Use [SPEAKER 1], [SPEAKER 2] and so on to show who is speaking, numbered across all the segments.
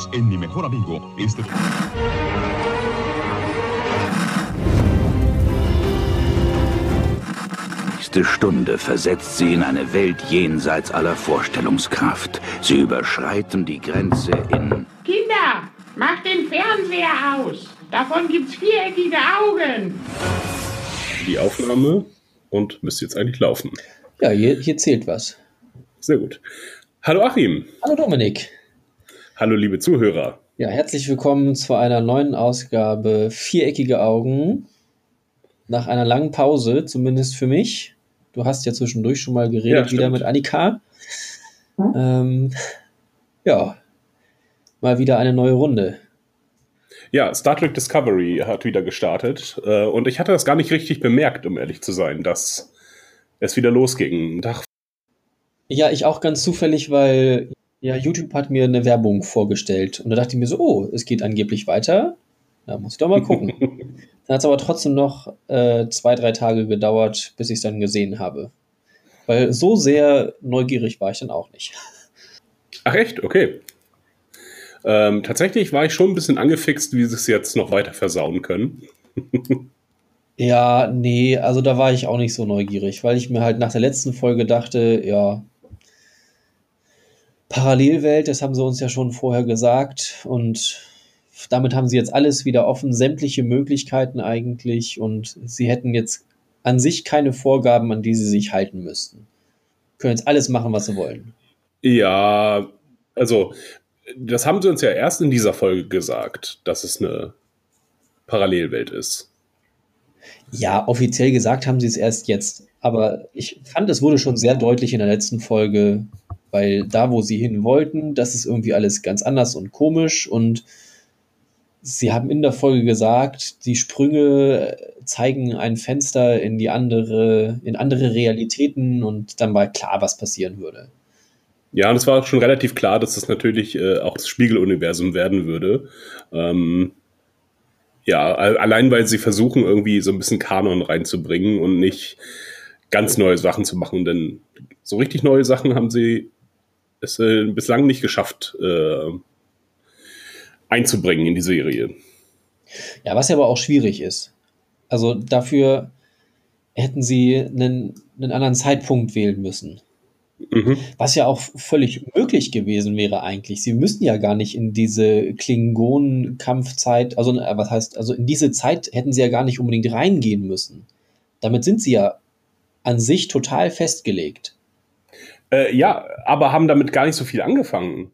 [SPEAKER 1] Bienvenidos en Mi Mejor Amigo. Este...
[SPEAKER 2] nächste Stunde versetzt sie in eine Welt jenseits aller Vorstellungskraft. Sie überschreiten die Grenze in...
[SPEAKER 3] Kinder, macht den Fernseher aus. Davon gibt's viereckige Augen.
[SPEAKER 4] Die Aufnahme und müsste jetzt eigentlich laufen.
[SPEAKER 5] Ja, hier, hier zählt was.
[SPEAKER 4] Sehr gut. Hallo Achim.
[SPEAKER 5] Hallo Dominik.
[SPEAKER 4] Hallo liebe Zuhörer.
[SPEAKER 5] Ja, herzlich willkommen zu einer neuen Ausgabe Viereckige Augen. Nach einer langen Pause, zumindest für mich. Du hast ja zwischendurch schon mal geredet,
[SPEAKER 4] Ja,
[SPEAKER 5] wieder mit Annika. Ähm, ja, mal wieder eine neue Runde.
[SPEAKER 4] Ja, Star Trek Discovery hat wieder gestartet äh, und ich hatte das gar nicht richtig bemerkt, um ehrlich zu sein, dass es wieder losging. Tag
[SPEAKER 5] Ja, ich auch ganz zufällig, weil ja, YouTube hat mir eine Werbung vorgestellt. Und da dachte ich mir so, oh, es geht angeblich weiter. Da muss ich doch mal gucken. Dann hat es aber trotzdem noch äh, zwei, drei Tage gedauert, bis ich es dann gesehen habe. Weil so sehr neugierig war ich dann auch nicht.
[SPEAKER 4] Ach echt? Okay. Ähm, tatsächlich war ich schon ein bisschen angefixt, wie sie es jetzt noch weiter versauen können.
[SPEAKER 5] Ja, nee, also da war ich auch nicht so neugierig, weil ich mir halt nach der letzten Folge dachte, ja, Parallelwelt, das haben sie uns ja schon vorher gesagt und damit haben sie jetzt alles wieder offen, sämtliche Möglichkeiten eigentlich und sie hätten jetzt an sich keine Vorgaben, an die sie sich halten müssten. Können jetzt alles machen, was sie wollen.
[SPEAKER 4] Ja, also das haben sie uns ja erst in dieser Folge gesagt, dass es eine Parallelwelt ist.
[SPEAKER 5] Ja, offiziell gesagt haben sie es erst jetzt, aber ich fand, es wurde schon sehr deutlich in der letzten Folge, weil da, wo sie hin wollten, das ist irgendwie alles ganz anders und komisch und sie haben in der Folge gesagt, die Sprünge zeigen ein Fenster in die andere, in andere Realitäten und dann war klar, was passieren würde.
[SPEAKER 4] Ja, und es war schon relativ klar, dass es natürlich äh, auch das Spiegeluniversum werden würde. Ähm, ja, al- allein weil sie versuchen, irgendwie so ein bisschen Kanon reinzubringen und nicht ganz neue Sachen zu machen, denn so richtig neue Sachen haben sie es äh, bislang nicht geschafft äh, einzubringen in die Serie.
[SPEAKER 5] Ja, was ja aber auch schwierig ist. Also dafür hätten sie einen, einen anderen Zeitpunkt wählen müssen.
[SPEAKER 4] Mhm.
[SPEAKER 5] Was ja auch völlig möglich gewesen wäre eigentlich. Sie müssten ja gar nicht in diese Klingonen-Kampfzeit, also äh, was heißt, also in diese Zeit hätten sie ja gar nicht unbedingt reingehen müssen. Damit sind sie ja an sich total festgelegt.
[SPEAKER 4] Äh, ja, aber haben damit gar nicht so viel angefangen.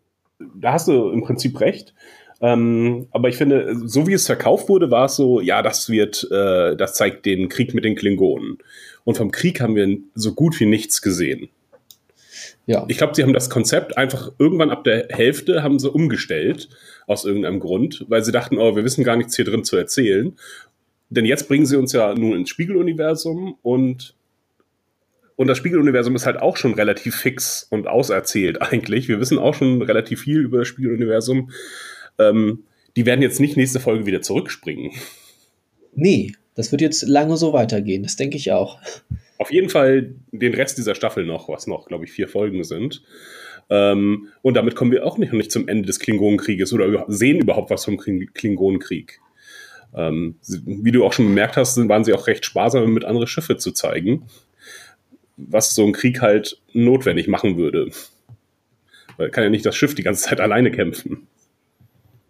[SPEAKER 4] Da hast du im Prinzip recht. Ähm, aber ich finde, so wie es verkauft wurde, war es so, ja, das wird, äh, das zeigt den Krieg mit den Klingonen. Und vom Krieg haben wir so gut wie nichts gesehen.
[SPEAKER 5] Ja,
[SPEAKER 4] Ich glaube, sie haben das Konzept einfach irgendwann ab der Hälfte haben sie umgestellt, aus irgendeinem Grund, weil sie dachten, oh, wir wissen gar nichts hier drin zu erzählen. Denn jetzt bringen sie uns ja nun ins Spiegeluniversum und und das Spiegeluniversum ist halt auch schon relativ fix und auserzählt eigentlich. Wir wissen auch schon relativ viel über das Spiegeluniversum. Ähm, die werden jetzt nicht nächste Folge wieder zurückspringen.
[SPEAKER 5] nee, das wird jetzt lange so weitergehen, das denke ich auch.
[SPEAKER 4] Auf jeden Fall den Rest dieser Staffel noch, was noch, glaube ich, vier Folgen sind. Ähm, und damit kommen wir auch nicht, nicht zum Ende des Klingonenkrieges oder sehen überhaupt was vom Kling- Klingonenkrieg. Ähm, wie du auch schon bemerkt hast, waren sie auch recht sparsam, mit andere Schiffe zu zeigen, was so ein Krieg halt notwendig machen würde. Weil kann ja nicht das Schiff die ganze Zeit alleine kämpfen.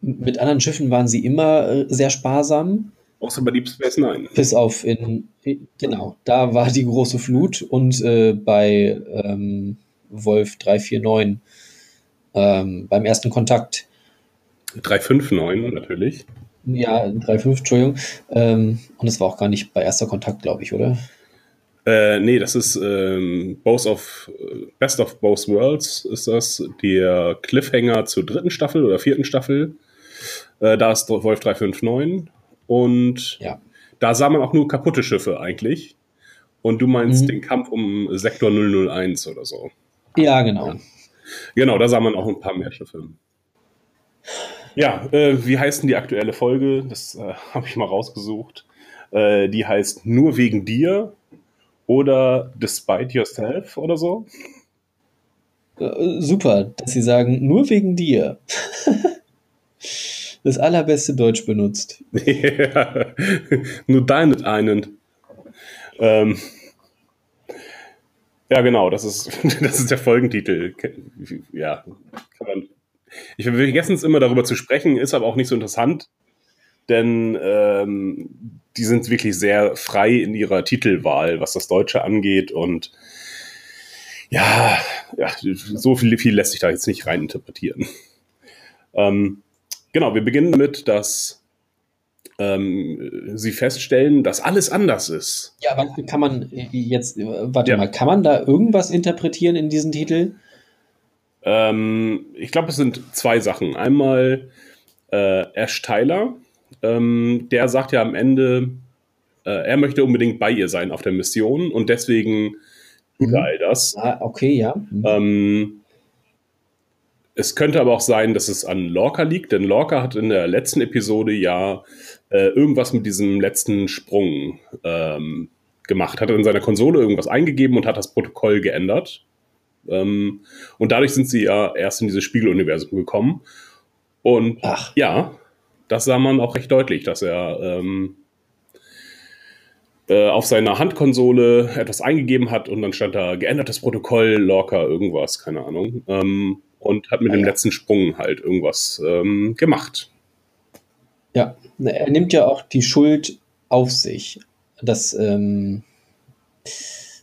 [SPEAKER 5] Mit anderen Schiffen waren sie immer äh, sehr sparsam.
[SPEAKER 4] Außer bei Deep Space Nine.
[SPEAKER 5] Bis auf in, genau, da war die große Flut und äh, bei ähm, Wolf 349 ähm, beim ersten Kontakt,
[SPEAKER 4] 359 natürlich.
[SPEAKER 5] ja, 3.5, Entschuldigung, ähm, und es war auch gar nicht bei erster Kontakt, glaube ich, oder?
[SPEAKER 4] Äh, nee, das ist ähm, Both of, Best of Both Worlds ist das, der Cliffhanger zur dritten Staffel oder vierten Staffel. Äh, da ist Wolf 359 und
[SPEAKER 5] Ja.
[SPEAKER 4] da sah man auch nur kaputte Schiffe eigentlich. Und du meinst
[SPEAKER 5] Mhm.
[SPEAKER 4] den Kampf um Sektor 001 oder so.
[SPEAKER 5] Ja, genau.
[SPEAKER 4] Genau, da sah man auch ein paar mehr Schiffe. Ja, äh, wie heißt denn die aktuelle Folge? Das äh, habe ich mal rausgesucht. Äh, die heißt Nur wegen dir oder Despite Yourself oder so.
[SPEAKER 5] Äh, super, dass sie sagen, nur wegen dir. das allerbeste Deutsch benutzt.
[SPEAKER 4] Ja, nur deinen einen. Ähm, ja, genau, das ist, das ist der Folgentitel. Ja, kann man. Ich vergesse es immer darüber zu sprechen, ist aber auch nicht so interessant, denn ähm, die sind wirklich sehr frei in ihrer Titelwahl, was das Deutsche angeht und ja, ja so viel, viel lässt sich da jetzt nicht reininterpretieren. Ähm, genau, wir beginnen mit, dass ähm, sie feststellen, dass alles anders ist.
[SPEAKER 5] Ja, aber kann man jetzt, warte ja. mal, kann man da irgendwas interpretieren in diesen Titel?
[SPEAKER 4] Ähm, ich glaube, es sind zwei Sachen. Einmal äh, Ash Tyler, ähm, der sagt ja am Ende, äh, er möchte unbedingt bei ihr sein auf der Mission und deswegen tut er all das.
[SPEAKER 5] Ah, okay, ja.
[SPEAKER 4] Mhm. Ähm, es könnte aber auch sein, dass es an Lorca liegt, denn Lorca hat in der letzten Episode ja äh, irgendwas mit diesem letzten Sprung ähm, gemacht. Hat in seiner Konsole irgendwas eingegeben und hat das Protokoll geändert. Ähm, und dadurch sind sie ja erst in dieses Spiegeluniversum gekommen. Und Ach. ja, das sah man auch recht deutlich, dass er ähm, äh, auf seiner Handkonsole etwas eingegeben hat und dann stand da geändertes Protokoll, Lorca, irgendwas, keine Ahnung. Ähm, und hat mit ah, dem ja. letzten Sprung halt irgendwas ähm, gemacht.
[SPEAKER 5] Ja, er nimmt ja auch die Schuld auf sich, dass ähm,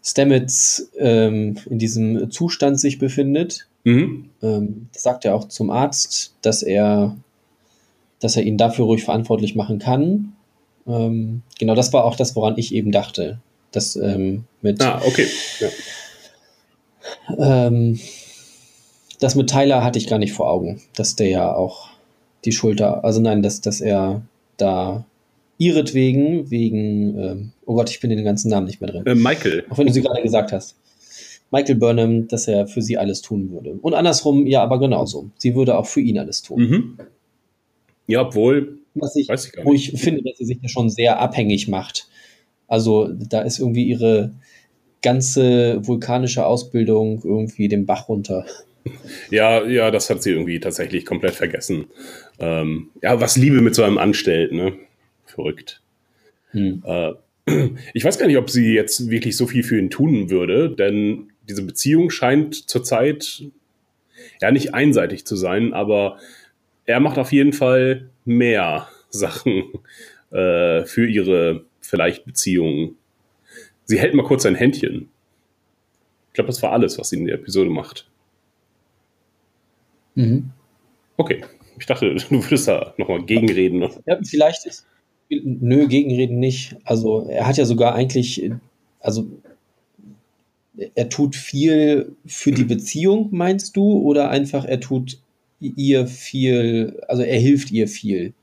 [SPEAKER 5] Stamets ähm, in diesem Zustand sich befindet. Mhm. Ähm, das sagt er auch zum Arzt, dass er, dass er ihn dafür ruhig verantwortlich machen kann. Ähm, genau, das war auch das, woran ich eben dachte. Das ähm, mit.
[SPEAKER 4] Ah, okay. Ja.
[SPEAKER 5] Ähm, das mit Tyler hatte ich gar nicht vor Augen, dass der ja auch die Schulter, also nein, dass, dass er da ihretwegen, wegen, ähm, oh Gott, ich bin in den ganzen Namen nicht mehr drin.
[SPEAKER 4] Äh, Michael.
[SPEAKER 5] Auch wenn du sie gerade gesagt hast. Michael Burnham, dass er für sie alles tun würde. Und andersrum, ja, aber genauso. Sie würde auch für ihn alles tun.
[SPEAKER 4] Mhm. Ja, obwohl.
[SPEAKER 5] Was ich, ich. Wo ich finde, dass sie sich ja schon sehr abhängig macht. Also da ist irgendwie ihre ganze vulkanische Ausbildung irgendwie den Bach runter.
[SPEAKER 4] Ja, ja, das hat sie irgendwie tatsächlich komplett vergessen. Ähm, ja, was Liebe mit so einem anstellt, ne? Verrückt. Hm. Äh, ich weiß gar nicht, ob sie jetzt wirklich so viel für ihn tun würde, denn diese Beziehung scheint zurzeit ja nicht einseitig zu sein, aber er macht auf jeden Fall mehr Sachen äh, für ihre vielleicht Beziehung. Sie hält mal kurz sein Händchen. Ich glaube, das war alles, was sie in der Episode macht. Mhm. Okay. Ich dachte, du würdest da nochmal gegenreden. Ne?
[SPEAKER 5] Ja, vielleicht ist. Nö, gegenreden nicht. Also, er hat ja sogar eigentlich. Also, er tut viel für die Beziehung, meinst du? Oder einfach, er tut ihr viel. Also, er hilft ihr viel?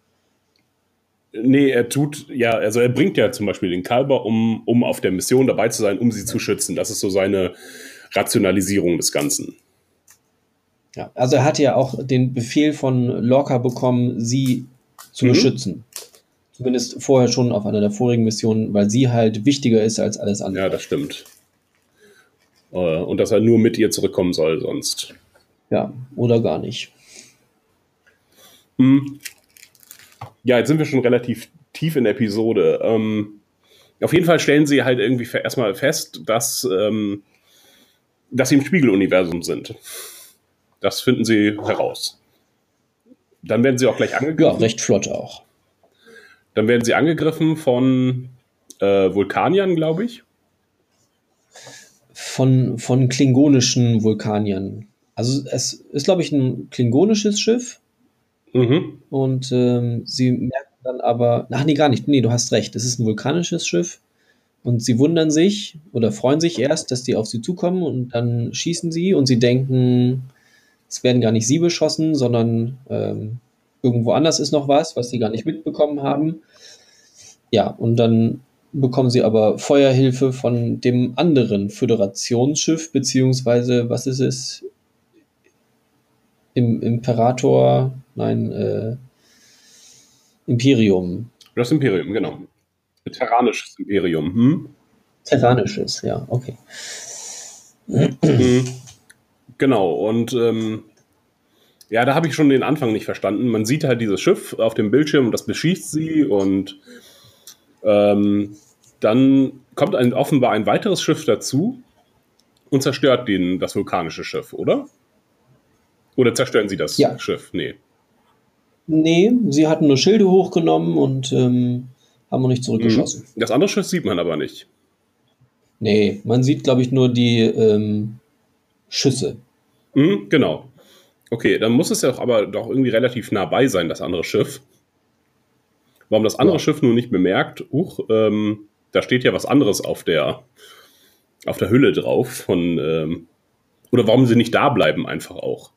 [SPEAKER 4] Nee, er tut, ja, also er bringt ja zum Beispiel den Kalber, um, um auf der Mission dabei zu sein, um sie zu schützen. Das ist so seine Rationalisierung des Ganzen.
[SPEAKER 5] Ja, also er hatte ja auch den Befehl von Lorca bekommen, sie zu mhm. beschützen. Zumindest vorher schon auf einer der vorigen Missionen, weil sie halt wichtiger ist als alles andere.
[SPEAKER 4] Ja, das stimmt. Äh, und dass er nur mit ihr zurückkommen soll, sonst.
[SPEAKER 5] Ja, oder gar nicht.
[SPEAKER 4] Mhm. Ja, jetzt sind wir schon relativ tief in der Episode. Ähm, auf jeden Fall stellen sie halt irgendwie erstmal fest, dass, ähm, dass sie im Spiegeluniversum sind. Das finden sie heraus. Dann werden sie auch gleich angegriffen.
[SPEAKER 5] Ja, recht flott auch.
[SPEAKER 4] Dann werden sie angegriffen von äh, Vulkaniern, glaube ich.
[SPEAKER 5] Von, von klingonischen Vulkaniern. Also es ist, glaube ich, ein klingonisches Schiff. Mhm. Und ähm, sie merken dann aber, ach nee, gar nicht, nee, du hast recht, es ist ein vulkanisches Schiff. Und sie wundern sich oder freuen sich erst, dass die auf sie zukommen und dann schießen sie und sie denken, es werden gar nicht sie beschossen, sondern ähm, irgendwo anders ist noch was, was sie gar nicht mitbekommen haben. Ja, und dann bekommen sie aber Feuerhilfe von dem anderen Föderationsschiff, beziehungsweise, was ist es? Im Imperator, nein, äh, Imperium.
[SPEAKER 4] Das Imperium, genau. Terranisches Imperium. Hm?
[SPEAKER 5] Terranisches, ja, okay.
[SPEAKER 4] Mhm. Genau, und ähm, Ja, da habe ich schon den Anfang nicht verstanden. Man sieht halt dieses Schiff auf dem Bildschirm und das beschießt sie und ähm, dann kommt ein, offenbar ein weiteres Schiff dazu und zerstört den, das vulkanische Schiff, oder? Oder zerstören sie das
[SPEAKER 5] Ja.
[SPEAKER 4] Schiff? Nee.
[SPEAKER 5] Nee, sie hatten nur Schilde hochgenommen und ähm, haben noch nicht zurückgeschossen.
[SPEAKER 4] Das andere Schiff sieht man aber nicht.
[SPEAKER 5] Nee, man sieht, glaube ich, nur die ähm, Schüsse.
[SPEAKER 4] Mhm, genau. Okay, dann muss es ja auch aber doch irgendwie relativ nah bei sein, das andere Schiff. Warum das andere
[SPEAKER 5] Ja.
[SPEAKER 4] Schiff nur nicht bemerkt, uch, ähm, da steht ja was anderes auf der, auf der Hülle drauf von, ähm, oder warum sie nicht da bleiben einfach auch.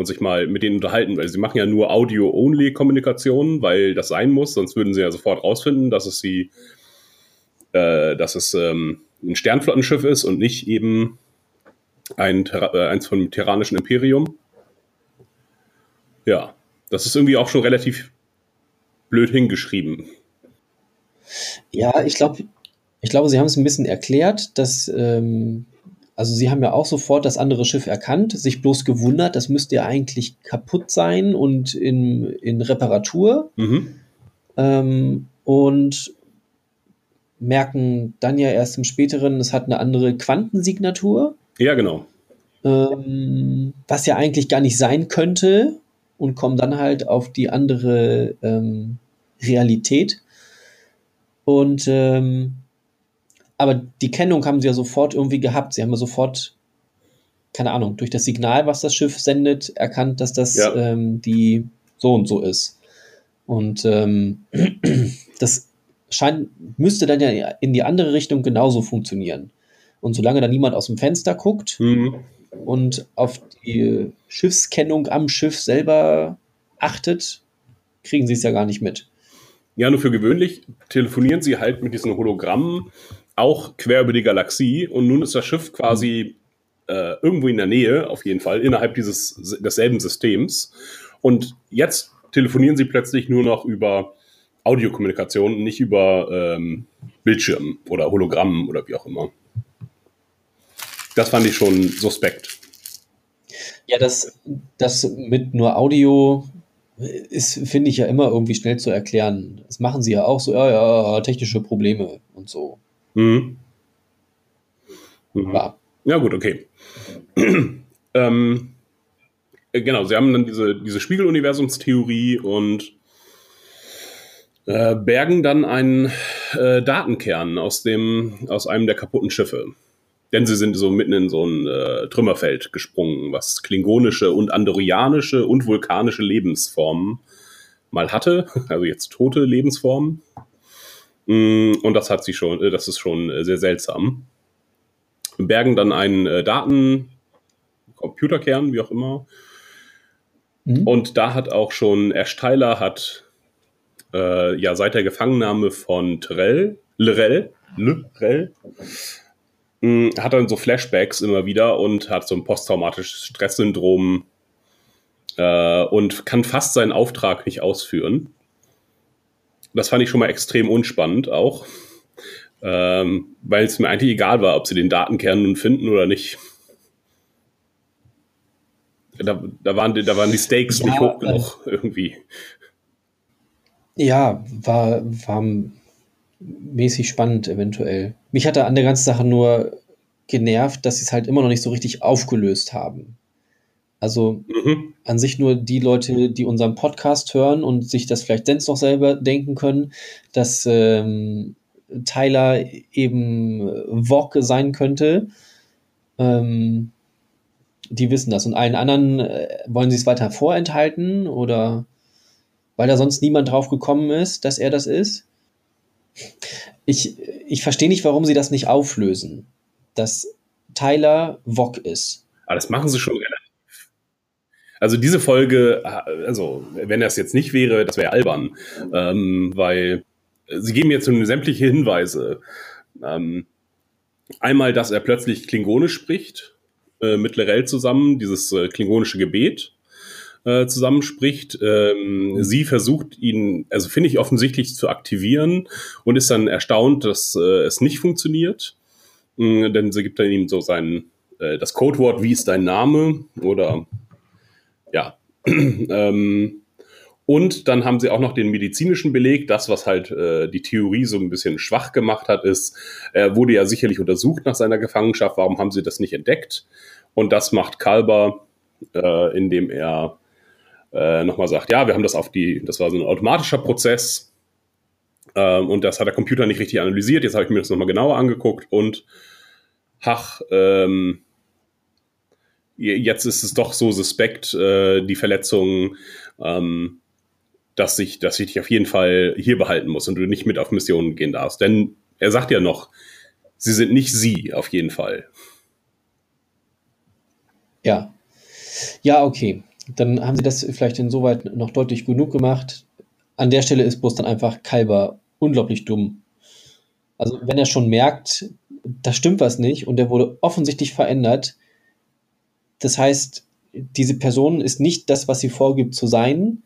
[SPEAKER 4] Und sich mal mit denen unterhalten, weil sie machen ja nur Audio-Only-Kommunikation, weil das sein muss, sonst würden sie ja sofort rausfinden, dass es sie, äh, dass es ähm, ein Sternflottenschiff ist und nicht eben ein äh, eins vom Terranischen Imperium. Ja, das ist irgendwie auch schon relativ blöd hingeschrieben.
[SPEAKER 5] Ja, ich glaube, ich glaube, sie haben es ein bisschen erklärt, dass, ähm, also sie haben ja auch sofort das andere Schiff erkannt, sich bloß gewundert, das müsste ja eigentlich kaputt sein und in, in Reparatur.
[SPEAKER 4] Mhm.
[SPEAKER 5] Ähm, und merken dann ja erst im späteren, es hat eine andere Quantensignatur,
[SPEAKER 4] Ja, genau.
[SPEAKER 5] ähm, was ja eigentlich gar nicht sein könnte und kommen dann halt auf die andere ähm, Realität. Und ähm, aber die Kennung haben sie ja sofort irgendwie gehabt. Sie haben ja sofort, keine Ahnung, durch das Signal, was das Schiff sendet, erkannt, dass das
[SPEAKER 4] Ja.
[SPEAKER 5] ähm, die so und so ist. Und ähm, das scheint, müsste dann ja in die andere Richtung genauso funktionieren. Und solange da niemand aus dem Fenster guckt
[SPEAKER 4] Mhm.
[SPEAKER 5] und auf die Schiffskennung am Schiff selber achtet, kriegen sie es ja gar nicht mit.
[SPEAKER 4] Ja, nur für gewöhnlich telefonieren sie halt mit diesen Hologrammen auch quer über die Galaxie und nun ist das Schiff quasi äh, irgendwo in der Nähe, auf jeden Fall, innerhalb dieses desselben Systems. Und jetzt telefonieren sie plötzlich nur noch über Audiokommunikation, nicht über ähm, Bildschirm oder Hologramm oder wie auch immer. Das fand ich schon suspekt.
[SPEAKER 5] Ja, das, das mit nur Audio ist, finde ich ja immer irgendwie schnell zu erklären. Das machen sie ja auch so, ja, ja, technische Probleme und so.
[SPEAKER 4] Mhm. Mhm.
[SPEAKER 5] Ja.
[SPEAKER 4] Ja, gut, okay. ähm, äh, genau, sie haben dann diese, diese Spiegeluniversumstheorie und äh, bergen dann einen äh, Datenkern aus, dem, aus einem der kaputten Schiffe. Denn sie sind so mitten in so ein äh, Trümmerfeld gesprungen, was klingonische und andorianische und vulkanische Lebensformen mal hatte, also jetzt tote Lebensformen. Mm, Und das hat sie schon, äh, das ist schon äh, sehr seltsam bergen dann einen äh, Daten, Computerkern, wie auch immer.
[SPEAKER 5] Mhm.
[SPEAKER 4] Und da hat auch schon Tyler hat äh, ja seit der Gefangennahme von Terrell, Lorel, Lorel, mh, hat dann so Flashbacks immer wieder und hat so ein posttraumatisches Stresssyndrom äh, und kann fast seinen Auftrag nicht ausführen. Das fand ich schon mal extrem unspannend auch ähm, weil es mir eigentlich egal war, ob sie den Datenkern nun finden oder nicht. Da, da, waren, die, da waren die Stakes
[SPEAKER 5] Ja,
[SPEAKER 4] nicht hoch genug irgendwie.
[SPEAKER 5] Ja, war, war mäßig spannend eventuell. Mich hatte an der ganzen Sache nur genervt, dass sie es halt immer noch nicht so richtig aufgelöst haben. Also
[SPEAKER 4] Mhm.
[SPEAKER 5] an sich nur die Leute, die unseren Podcast hören und sich das vielleicht selbst noch selber denken können, dass ähm, Tyler eben Vog sein könnte. Ähm, die wissen das. Und allen anderen äh, wollen sie es weiter vorenthalten oder weil da sonst niemand drauf gekommen ist, dass er das ist. Ich, ich verstehe nicht, warum sie das nicht auflösen, dass Tyler Vog ist.
[SPEAKER 4] Aber das machen sie schon. Also diese Folge, also wenn das jetzt nicht wäre, das wäre albern, ähm, weil sie geben jetzt nun sämtliche Hinweise. Ähm, einmal, dass er plötzlich Klingonisch spricht, äh, mit Lorel zusammen, dieses äh, klingonische Gebet äh, zusammenspricht. Ähm, sie versucht ihn, also finde ich offensichtlich zu aktivieren und ist dann erstaunt, dass äh, es nicht funktioniert. Mm, denn sie gibt dann ihm so sein, äh, das Codewort, wie ist dein Name? Oder ja. ähm, und dann haben sie auch noch den medizinischen Beleg. Das, was halt äh, die Theorie so ein bisschen schwach gemacht hat, ist, er wurde ja sicherlich untersucht nach seiner Gefangenschaft. Warum haben sie das nicht entdeckt? Und das macht Kalber, äh, indem er äh, nochmal sagt, ja, wir haben das auf die, das war so ein automatischer Prozess. Ähm, und das hat der Computer nicht richtig analysiert. Jetzt habe ich mir das nochmal genauer angeguckt und ach, ähm, jetzt ist es doch so suspekt, äh, die Verletzungen, ähm, dass ich, dass ich dich auf jeden Fall hier behalten muss und du nicht mit auf Missionen gehen darfst. Denn er sagt ja noch, sie sind nicht sie, auf jeden Fall.
[SPEAKER 5] Ja. Ja, okay. Dann haben sie das vielleicht insoweit noch deutlich genug gemacht. An der Stelle ist bloß dann einfach Kalber unglaublich dumm. Also, wenn er schon merkt, da stimmt was nicht und der wurde offensichtlich verändert, das heißt, diese Person ist nicht das, was sie vorgibt zu sein,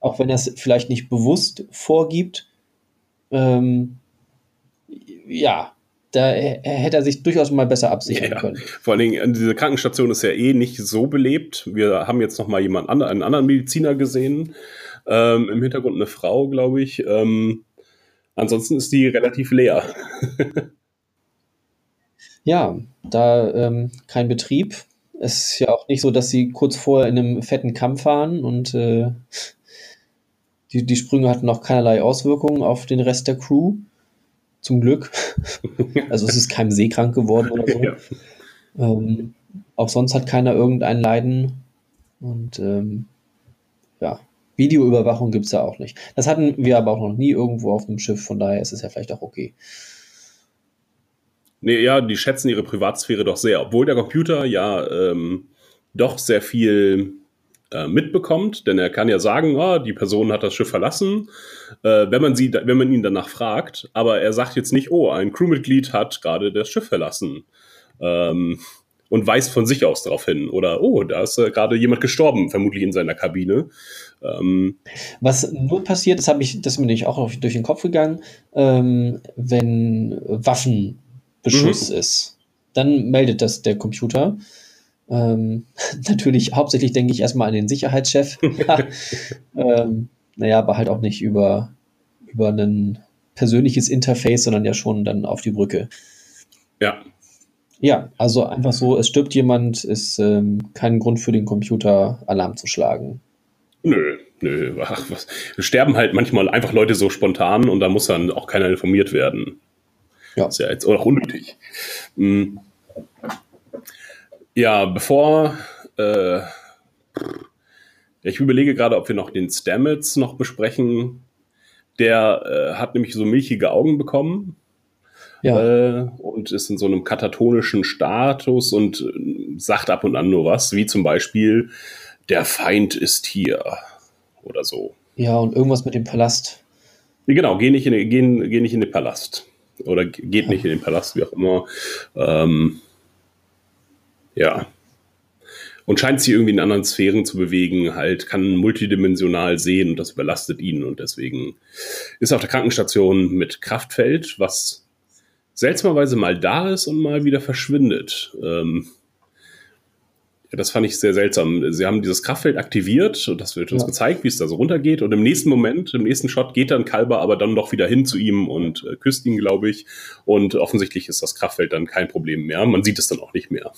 [SPEAKER 5] auch wenn er es vielleicht nicht bewusst vorgibt. Ähm, ja, da hätte er sich durchaus mal besser absichern ja, können.
[SPEAKER 4] Vor allen Dingen, diese Krankenstation ist ja eh nicht so belebt. Wir haben jetzt noch mal jemand anderen, einen anderen Mediziner gesehen. Ähm, Im Hintergrund eine Frau, glaube ich. Ähm, ansonsten ist die relativ leer.
[SPEAKER 5] ja, da ähm, kein Betrieb. Es ist ja auch nicht so, dass sie kurz vorher in einem fetten Kampf waren und äh, die, die Sprünge hatten auch keinerlei Auswirkungen auf den Rest der Crew. Zum Glück. also es ist keinem seekrank geworden oder so. Ja. Ähm, auch sonst hat keiner irgendein Leiden. Und ähm, ja, Videoüberwachung gibt es ja auch nicht. Das hatten wir aber auch noch nie irgendwo auf einem Schiff, von daher ist es ja vielleicht auch okay.
[SPEAKER 4] Nee, ja, die schätzen ihre Privatsphäre doch sehr, obwohl der Computer ja ähm, doch sehr viel äh, mitbekommt, denn er kann ja sagen, oh, die Person hat das Schiff verlassen, äh, wenn man sie, wenn man ihn danach fragt, aber er sagt jetzt nicht, oh, ein Crewmitglied hat gerade das Schiff verlassen. Ähm, und weist von sich aus darauf hin. Oder, oh, da ist äh, gerade jemand gestorben, vermutlich in seiner Kabine. Ähm,
[SPEAKER 5] Was nur passiert, das ich, das ist mir nicht auch durch den Kopf gegangen, ähm, wenn Waffenbeschuss mhm. ist. Dann meldet das der Computer. Ähm, natürlich, hauptsächlich denke ich erstmal an den Sicherheitschef. ähm, naja, aber halt auch nicht über, über ein persönliches Interface, sondern ja schon dann auf die Brücke.
[SPEAKER 4] Ja.
[SPEAKER 5] Ja, also einfach so, es stirbt jemand, ist ähm, kein Grund für den Computer, Alarm zu schlagen.
[SPEAKER 4] Nö, nö. Ach, was. sterben halt manchmal einfach Leute so spontan und da muss dann auch keiner informiert werden. Ja. Das ist ja jetzt auch unnötig. Mhm. Ja, bevor äh, ich überlege gerade, ob wir noch den Stamets noch besprechen. Der äh, hat nämlich so milchige Augen bekommen. Ja. Äh, und ist in so einem katatonischen Status und äh, sagt ab und an nur was, wie zum Beispiel, der Feind ist hier oder so.
[SPEAKER 5] Ja, und irgendwas mit dem Palast.
[SPEAKER 4] Genau, geh nicht in, geh, geh nicht in den Palast. Oder geht nicht in den Palast, wie auch immer. Ähm, ja. Und scheint sich irgendwie in anderen Sphären zu bewegen, halt, kann multidimensional sehen und das überlastet ihn und deswegen ist auf der Krankenstation mit Kraftfeld, was seltsamerweise mal da ist und mal wieder verschwindet. Ähm, ja, das fand ich sehr seltsam. Sie haben dieses Kraftfeld aktiviert und das wird uns ja. gezeigt, wie es da so runtergeht. Und im nächsten Moment, im nächsten Shot geht dann Kalber aber dann doch wieder hin zu ihm und äh, küsst ihn, glaube ich. Und offensichtlich ist das Kraftfeld dann kein Problem mehr. Man sieht es dann auch nicht mehr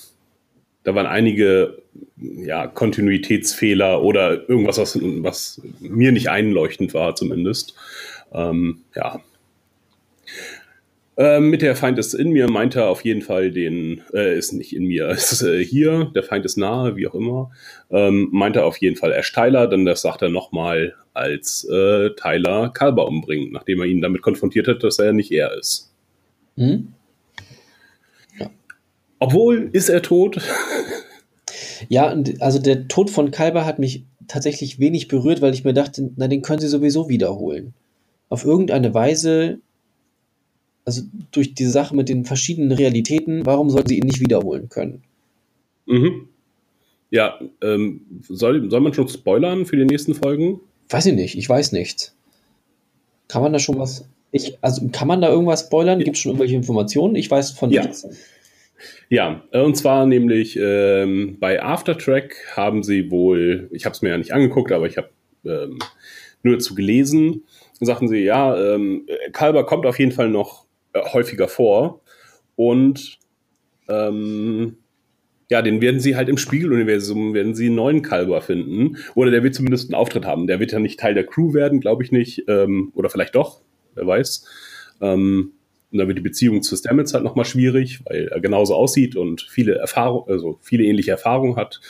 [SPEAKER 4] da waren einige ja, Kontinuitätsfehler oder irgendwas, was, was mir nicht einleuchtend war, zumindest. Ähm, ja. Ähm, mit der Feind ist in mir meint er auf jeden Fall den, äh, ist nicht in mir, ist äh, hier, der Feind ist nahe, wie auch immer. Ähm, meint er auf jeden Fall Ash Tyler, denn das sagt er nochmal, als äh, Tyler Kalber umbringt, nachdem er ihn damit konfrontiert hat, dass er nicht er ist. Mhm. Obwohl, ist er tot?
[SPEAKER 5] Ja, also der Tod von Kalber hat mich tatsächlich wenig berührt, weil ich mir dachte, na, den können sie sowieso wiederholen. Auf irgendeine Weise, also durch diese Sache mit den verschiedenen Realitäten, warum sollten sie ihn nicht wiederholen können?
[SPEAKER 4] Mhm. Ja, ähm, soll, soll man schon spoilern für die nächsten Folgen?
[SPEAKER 5] Weiß ich nicht, ich weiß nichts. Kann man da schon was. Ich, also kann man da irgendwas spoilern? Gibt es schon irgendwelche Informationen? Ich weiß von
[SPEAKER 4] ja. nichts. Ja, äh, und zwar nämlich ähm, bei Aftertrack haben sie wohl, ich habe es mir ja nicht angeguckt, aber ich habe ähm, nur dazu gelesen, sagten sie, ja, ähm, Kalber kommt auf jeden Fall noch äh, häufiger vor und ähm, ja, den werden sie halt im Spiegeluniversum, werden sie einen neuen Kalber finden. Oder der wird zumindest einen Auftritt haben. Der wird ja nicht Teil der Crew werden, glaube ich nicht. Ähm, oder vielleicht doch, wer weiß. Ähm, und dann wird die Beziehung zu Stamets halt nochmal schwierig, weil er genauso aussieht und viele Erfahrung, also viele ähnliche Erfahrungen hat,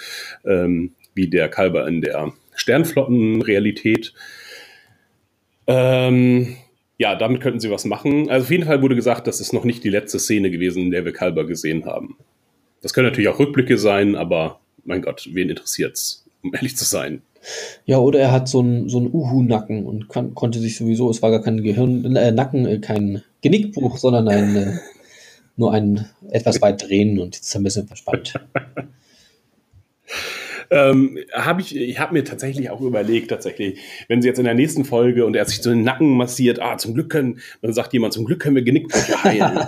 [SPEAKER 4] ähm, wie der Kalber in der Sternflottenrealität. Ähm, ja, damit könnten sie was machen. Also auf jeden Fall wurde gesagt, das ist noch nicht die letzte Szene gewesen, in der wir Kalber gesehen haben. Das können natürlich auch Rückblicke sein, aber mein Gott, wen interessiert's, um ehrlich zu sein?
[SPEAKER 5] Ja, oder er hat so einen so Uhu-Nacken und kann, konnte sich sowieso, es war gar kein Gehirn, äh, Nacken, äh, kein Genickbruch, sondern ein, äh, nur ein etwas weit drehen und jetzt ein bisschen verspannt.
[SPEAKER 4] ähm, habe ich, ich habe mir tatsächlich auch überlegt, tatsächlich, wenn sie jetzt in der nächsten Folge und er sich so den Nacken massiert, ah, zum Glück können, dann sagt jemand, zum Glück können wir Genickbrüche heilen.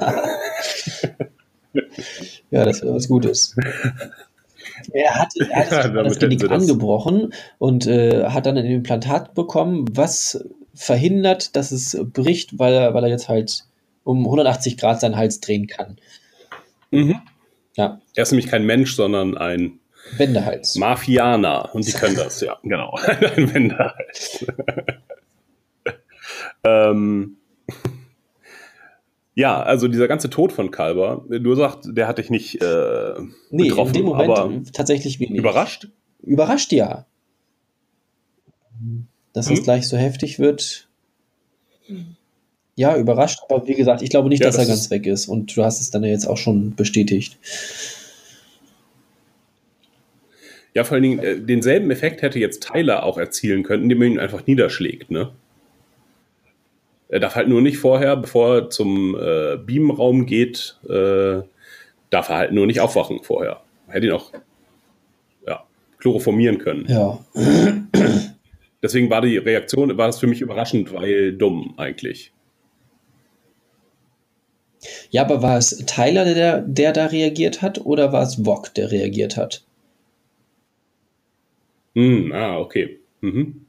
[SPEAKER 5] ja, das wäre was Gutes. Er hat, er hat ja, das Genick angebrochen und äh, hat dann ein Implantat bekommen, was verhindert, dass es bricht, weil er, weil er jetzt halt um 180 Grad seinen Hals drehen kann.
[SPEAKER 4] Mhm. Ja. Er ist nämlich kein Mensch, sondern ein
[SPEAKER 5] Wendehals.
[SPEAKER 4] Mafianer. Und die können das, ja, genau. ein Wendehals. ähm, ja, also dieser ganze Tod von Kalber, du sagst, der hat dich nicht äh,
[SPEAKER 5] nee, betroffen, in dem Moment aber tatsächlich wenig.
[SPEAKER 4] Überrascht?
[SPEAKER 5] Überrascht, ja. Dass hm? es gleich so heftig wird. Ja, überrascht, aber wie gesagt, ich glaube nicht, ja, dass das er ganz weg ist. Und du hast es dann ja jetzt auch schon bestätigt.
[SPEAKER 4] Ja, vor allen Dingen, äh, denselben Effekt hätte jetzt Tyler auch erzielen können, indem er ihn einfach niederschlägt, ne? Er darf halt nur nicht vorher, bevor er zum äh, Beamraum geht, äh, darf er halt nur nicht aufwachen vorher. Hätte ihn auch ja, chloroformieren können.
[SPEAKER 5] Ja.
[SPEAKER 4] Deswegen war die Reaktion, war das für mich überraschend, weil dumm eigentlich.
[SPEAKER 5] Ja, aber war es Tyler, der, der da reagiert hat, oder war es Wok, der reagiert hat?
[SPEAKER 4] Hm, ah, okay. Mhm.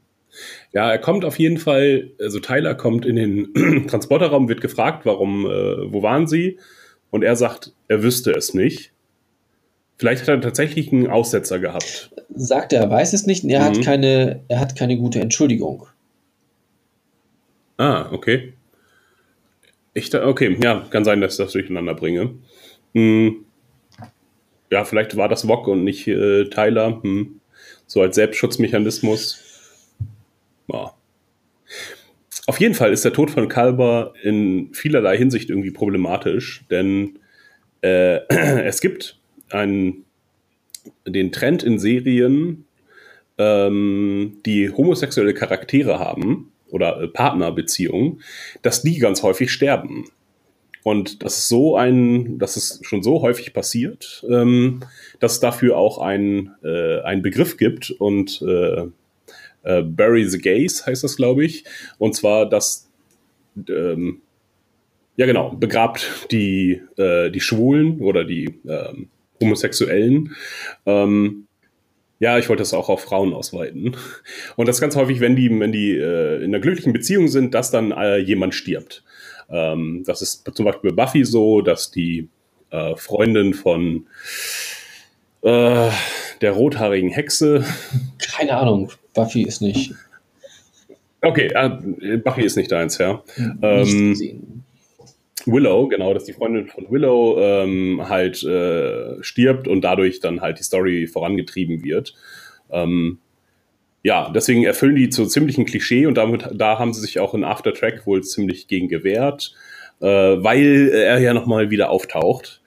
[SPEAKER 4] Ja, er kommt auf jeden Fall, also Tyler kommt in den Transporterraum, wird gefragt, warum, äh, wo waren sie? Und er sagt, er wüsste es nicht. Vielleicht hat er tatsächlich einen Aussetzer gehabt.
[SPEAKER 5] Sagt er, er weiß es nicht. Er, mhm. hat keine, er hat keine gute Entschuldigung.
[SPEAKER 4] Ah, okay. Ich, okay, ja, kann sein, dass ich das durcheinander bringe. Hm. Ja, vielleicht war das Wok und nicht äh, Tyler. Hm. So als Selbstschutzmechanismus. Ja. Auf jeden Fall ist der Tod von Kalber in vielerlei Hinsicht irgendwie problematisch, denn äh, es gibt einen, den Trend in Serien, ähm, die homosexuelle Charaktere haben oder äh, Partnerbeziehungen, dass die ganz häufig sterben. Und das ist so ein, das ist schon so häufig passiert, ähm, dass es dafür auch ein, äh, einen Begriff gibt und äh, äh, Bury the Gays heißt das, glaube ich. Und zwar, dass ähm, ja genau, begrabt die, äh, die Schwulen oder die ähm, Homosexuellen. Ähm, ja, ich wollte das auch auf Frauen ausweiten. Und das ganz häufig, wenn die, wenn die äh, in einer glücklichen Beziehung sind, dass dann äh, jemand stirbt. Ähm, das ist zum Beispiel bei Buffy so, dass die äh, Freundin von äh, der rothaarigen Hexe.
[SPEAKER 5] Keine Ahnung, Buffy ist nicht.
[SPEAKER 4] Okay, äh, Buffy ist nicht deins, ja. Ähm, Willow, genau, dass die Freundin von Willow ähm, halt äh, stirbt und dadurch dann halt die Story vorangetrieben wird. Ähm, ja, deswegen erfüllen die zu ziemlichen Klischee und damit da haben sie sich auch in Aftertrack wohl ziemlich gegen gewehrt, äh, weil er ja nochmal wieder auftaucht,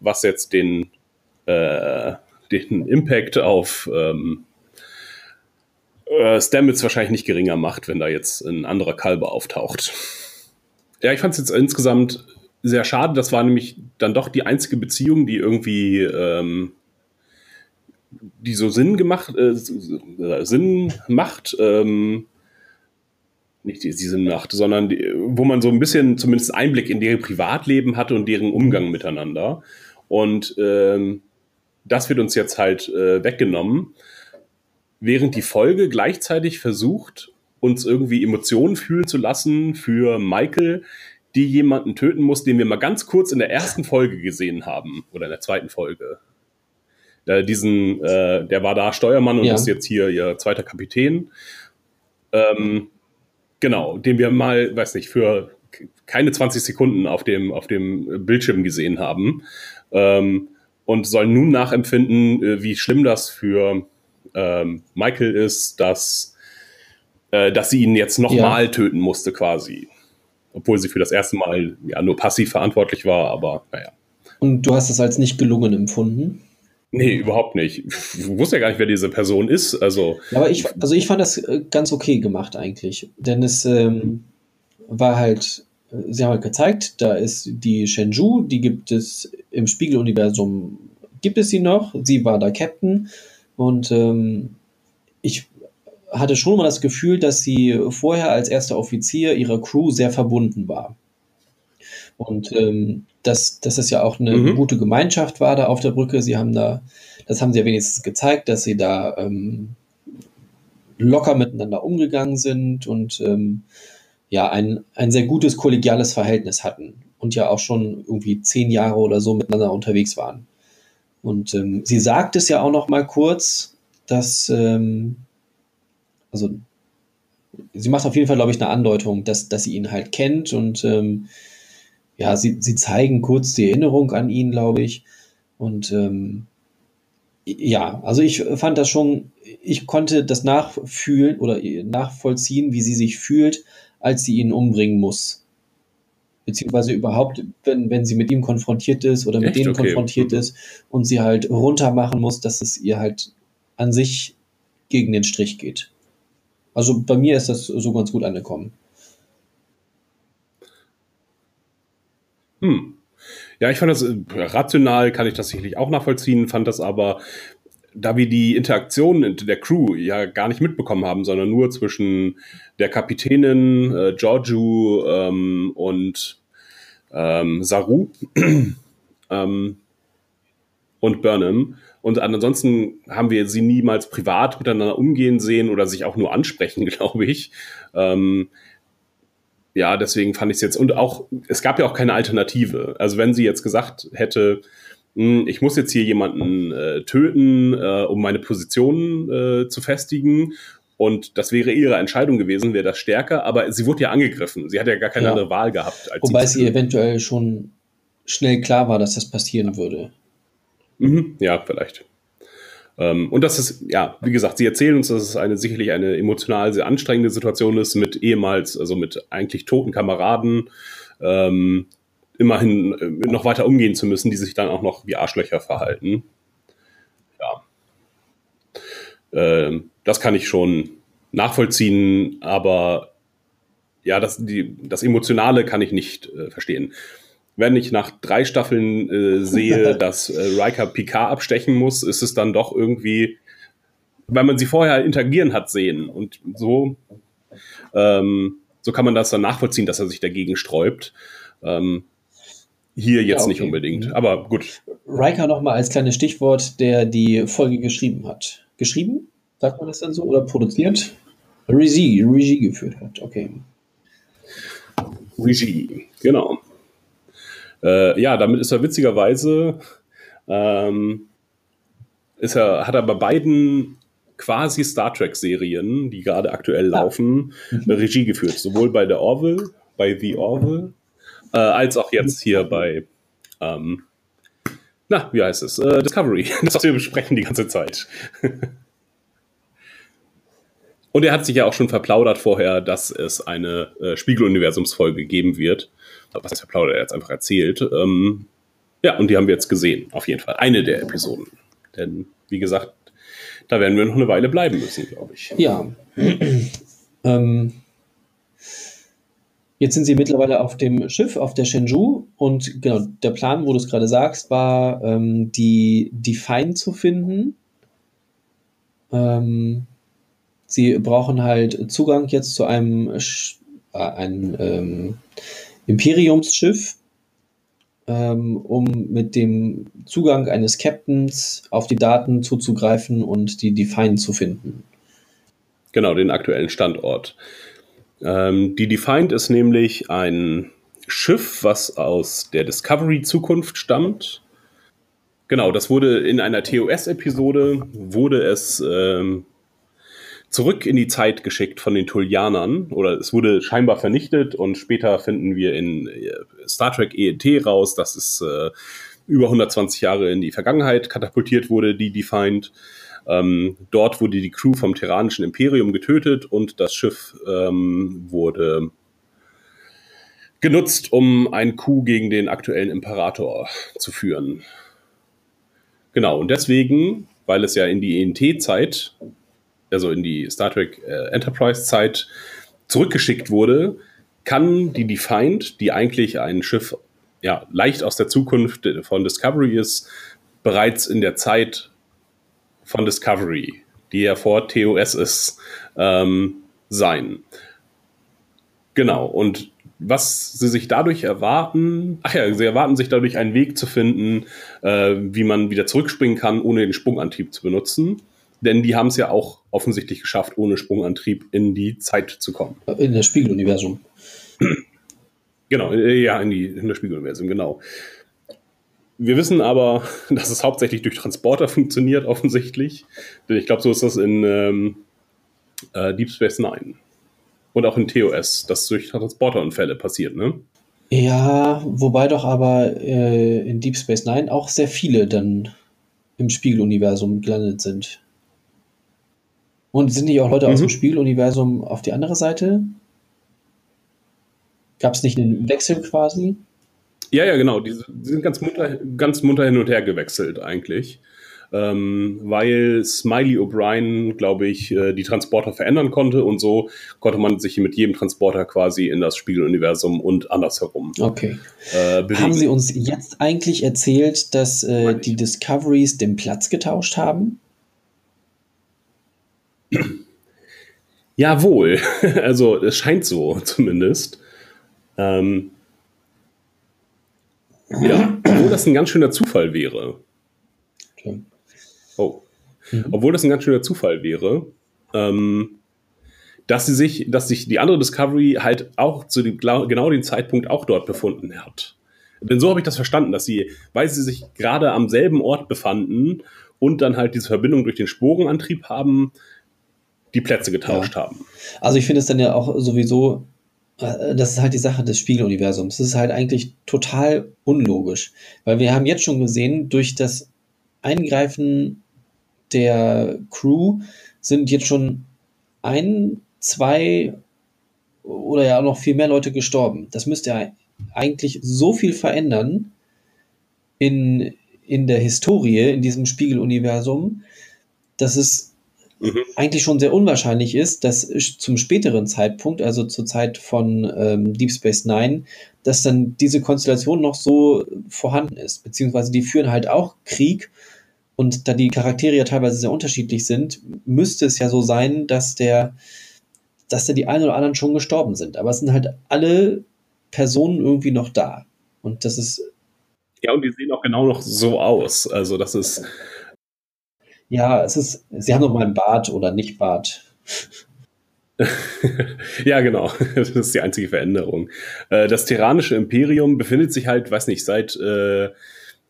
[SPEAKER 4] was jetzt den äh, den Impact auf ähm, äh, Stamets wahrscheinlich nicht geringer macht, wenn da jetzt ein anderer Kalber auftaucht. Ja, ich fand es jetzt insgesamt sehr schade. Das war nämlich dann doch die einzige Beziehung, die irgendwie ähm, die so Sinn gemacht, äh, Sinn macht, ähm, nicht die, die Sinn macht, sondern die, wo man so ein bisschen zumindest Einblick in deren Privatleben hatte und deren Umgang miteinander. Und ähm, das wird uns jetzt halt äh, weggenommen, während die Folge gleichzeitig versucht, uns irgendwie Emotionen fühlen zu lassen für Michael, die jemanden töten muss, den wir mal ganz kurz in der ersten Folge gesehen haben oder in der zweiten Folge. Äh, diesen, äh, der war da Steuermann und
[SPEAKER 5] Ja.
[SPEAKER 4] ist jetzt hier ihr zweiter Kapitän. Ähm, genau, den wir mal, weiß nicht, für keine 20 Sekunden auf dem, auf dem Bildschirm gesehen haben. Ähm, und sollen nun nachempfinden, äh, wie schlimm das für ähm, Michael ist, dass, äh, dass sie ihn jetzt nochmal töten musste, quasi. Obwohl sie für das erste Mal ja nur passiv verantwortlich war, aber naja.
[SPEAKER 5] Und du hast es als nicht gelungen empfunden.
[SPEAKER 4] Nee, überhaupt nicht. Ich wusste ja gar nicht, wer diese Person ist. Also,
[SPEAKER 5] Ja, aber ich, also ich fand das äh, ganz okay gemacht eigentlich. Denn es ähm, war halt, äh, sie haben halt gezeigt, da ist die Shenzhou, die gibt es im Spiegeluniversum, gibt es sie noch. Sie war da Captain. Und ähm, ich hatte schon mal das Gefühl, dass sie vorher als erster Offizier ihrer Crew sehr verbunden war. Und ähm, dass, dass es ja auch eine
[SPEAKER 4] Mhm.
[SPEAKER 5] gute Gemeinschaft war da auf der Brücke. Sie haben da, das haben sie ja wenigstens gezeigt, dass sie da ähm, locker miteinander umgegangen sind und ähm, ja, ein, ein sehr gutes kollegiales Verhältnis hatten und ja auch schon irgendwie zehn Jahre oder so miteinander unterwegs waren. Und ähm, sie sagt es ja auch noch mal kurz, dass, ähm, also sie macht auf jeden Fall, glaube ich, eine Andeutung, dass, dass sie ihn halt kennt und ähm, ja, sie, sie zeigen kurz die Erinnerung an ihn, glaube ich. Und ähm, ja, also ich fand das schon, ich konnte das nachfühlen oder nachvollziehen, wie sie sich fühlt, als sie ihn umbringen muss. Beziehungsweise überhaupt, wenn, wenn sie mit ihm konfrontiert ist oder mit
[SPEAKER 4] Echt?
[SPEAKER 5] denen
[SPEAKER 4] Okay.
[SPEAKER 5] konfrontiert
[SPEAKER 4] Mhm.
[SPEAKER 5] ist und sie halt runter machen muss, dass es ihr halt an sich gegen den Strich geht. Also bei mir ist das so ganz gut angekommen.
[SPEAKER 4] Hm. Ja, ich fand das äh, rational, kann ich das sicherlich auch nachvollziehen, fand das aber, da wir die Interaktion der Crew ja gar nicht mitbekommen haben, sondern nur zwischen der Kapitänin, äh, Giorgio ähm, und ähm, Saru ähm, und Burnham. Und ansonsten haben wir sie niemals privat miteinander umgehen sehen oder sich auch nur ansprechen, glaube ich. Ähm, ja, deswegen fand ich es jetzt. Und auch, es gab ja auch keine Alternative. Also wenn sie jetzt gesagt hätte, "Hm, ich muss jetzt hier jemanden äh, töten, äh, um meine Position äh, zu festigen. Und das wäre ihre Entscheidung gewesen, wäre das stärker. Aber sie wurde ja angegriffen. Sie hat ja gar keine
[SPEAKER 5] Ja.
[SPEAKER 4] andere Wahl gehabt. Als
[SPEAKER 5] Wobei
[SPEAKER 4] sie
[SPEAKER 5] es ihr eventuell schon schnell klar war, dass das passieren würde.
[SPEAKER 4] Mhm, ja, vielleicht. Ähm, und das ist, ja, wie gesagt, sie erzählen uns, dass es eine sicherlich eine emotional sehr anstrengende Situation ist, mit ehemals, also mit eigentlich toten Kameraden, ähm, immerhin äh, noch weiter umgehen zu müssen, die sich dann auch noch wie Arschlöcher verhalten. Ja. Ähm, das kann ich schon nachvollziehen, aber ja, das, die, das Emotionale kann ich nicht äh, verstehen. Wenn ich nach drei Staffeln äh, sehe, dass äh, Riker Picard abstechen muss, ist es dann doch irgendwie, weil man sie vorher interagieren hat sehen und so, ähm, so kann man das dann nachvollziehen, dass er sich dagegen sträubt. Ähm, hier jetzt
[SPEAKER 5] Ja,
[SPEAKER 4] nicht
[SPEAKER 5] okay.
[SPEAKER 4] unbedingt,
[SPEAKER 5] Mhm.
[SPEAKER 4] aber gut.
[SPEAKER 5] Riker nochmal als kleines Stichwort, der die Folge geschrieben hat. Geschrieben? Sagt man das dann so? Oder produziert? Regie, Regie geführt hat. Okay.
[SPEAKER 4] Regie, genau. Äh, ja, damit ist er witzigerweise, ähm, ist er, hat er bei beiden quasi Star Trek-Serien, die gerade aktuell laufen,
[SPEAKER 5] Mhm.
[SPEAKER 4] Regie geführt. Sowohl bei der Orville, bei The Orville, äh, als auch jetzt hier bei, ähm, na, wie heißt es? Äh, Discovery. Das, was wir besprechen die ganze Zeit. Und er hat sich ja auch schon verplaudert vorher, dass es eine äh, Spiegeluniversumsfolge geben wird. Was heißt verplaudert? Er hat es einfach erzählt. Ähm, ja, und die haben wir jetzt gesehen, auf jeden Fall. Eine der Episoden. Denn, wie gesagt, da werden wir noch eine Weile bleiben müssen, glaube ich.
[SPEAKER 5] Ja. ähm, jetzt sind sie mittlerweile auf dem Schiff, auf der Shenzhou. Und genau, der Plan, wo du es gerade sagst, war, ähm, die Define zu finden. Ähm, sie brauchen halt Zugang jetzt zu einem, Sch- äh, einem ähm, Imperiumsschiff. ähm, um mit dem Zugang eines Captains auf die Daten zuzugreifen und die Define zu finden.
[SPEAKER 4] Genau, den aktuellen Standort. Ähm, die Defined ist nämlich ein Schiff, was aus der Discovery-Zukunft stammt. Genau, das wurde in einer TOS-Episode, wurde es ähm, zurück in die Zeit geschickt von den Tullianern oder es wurde scheinbar vernichtet und später finden wir in äh, Star Trek ENT raus, dass es äh, über 120 Jahre in die Vergangenheit katapultiert wurde, die Defined. Ähm, dort wurde die Crew vom Terranischen Imperium getötet und das Schiff ähm, wurde genutzt, um einen Coup gegen den aktuellen Imperator zu führen. Genau, und deswegen, weil es ja in die ENT-Zeit, also in die Star Trek äh, Enterprise-Zeit zurückgeschickt wurde, kann die Defiant, die eigentlich ein Schiff ja, leicht aus der Zukunft von Discovery ist, bereits in der Zeit von Discovery, die ja vor TOS ist, ähm, sein. Genau, und was sie sich dadurch erwarten, ach ja, sie erwarten sich dadurch einen Weg zu finden, äh, wie man wieder zurückspringen kann, ohne den Sprungantrieb zu benutzen. Denn die haben es ja auch offensichtlich geschafft, ohne Sprungantrieb in die Zeit zu kommen.
[SPEAKER 5] In das Spiegeluniversum.
[SPEAKER 4] Genau, äh, ja, in, die, in das Spiegeluniversum, genau. Wir wissen aber, dass es hauptsächlich durch Transporter funktioniert, offensichtlich. Denn ich glaube, so ist das in ähm, äh, Deep Space Nine. Und auch in TOS, das durch Transporterunfälle passiert, ne?
[SPEAKER 5] Ja, wobei doch aber äh, in Deep Space Nine auch sehr viele dann im Spiegeluniversum gelandet sind. Und sind nicht auch Leute mhm. aus dem Spiegeluniversum auf die andere Seite? Gab es nicht einen Wechsel quasi?
[SPEAKER 4] Ja, ja, genau. Die, sind ganz munter, ganz munter hin und her gewechselt eigentlich ähm, weil Smiley O'Brien, glaube ich, äh, die Transporter verändern konnte und so konnte man sich mit jedem Transporter quasi in das Spiegeluniversum und andersherum.
[SPEAKER 5] Okay. Äh, haben Sie uns jetzt eigentlich erzählt, dass äh, die Discoveries den Platz getauscht haben?
[SPEAKER 4] Jawohl, also es scheint so zumindest. Ähm, ja, obwohl das ein ganz schöner Zufall wäre. Okay. Oh. Mhm. Obwohl das ein ganz schöner Zufall wäre, ähm, dass sie sich, dass sich die andere Discovery halt auch zu dem genau den Zeitpunkt auch dort befunden hat. Denn so habe ich das verstanden, dass sie, weil sie sich gerade am selben Ort befanden und dann halt diese Verbindung durch den Sporenantrieb haben, die Plätze getauscht ja. haben.
[SPEAKER 5] Also ich finde es dann ja auch sowieso, äh, das ist halt die Sache des Spiegeluniversums. Das ist halt eigentlich total unlogisch, weil wir haben jetzt schon gesehen, durch das Eingreifen der Crew sind jetzt schon ein, zwei oder ja auch noch viel mehr Leute gestorben. Das müsste ja eigentlich so viel verändern in, in der Historie, in diesem Spiegeluniversum, dass es mhm. eigentlich schon sehr unwahrscheinlich ist, dass zum späteren Zeitpunkt, also zur Zeit von ähm, Deep Space Nine, dass dann diese Konstellation noch so vorhanden ist. Beziehungsweise die führen halt auch Krieg und da die Charaktere ja teilweise sehr unterschiedlich sind, müsste es ja so sein, dass der, dass da die einen oder anderen schon gestorben sind. Aber es sind halt alle Personen irgendwie noch da. Und das ist.
[SPEAKER 4] Ja, und die sehen auch genau noch so aus. Also, das ist.
[SPEAKER 5] Ja, es ist. Sie haben noch mal einen Bart oder nicht Bart.
[SPEAKER 4] ja, genau. Das ist die einzige Veränderung. Äh, das Tyrannische Imperium befindet sich halt, weiß nicht, seit äh,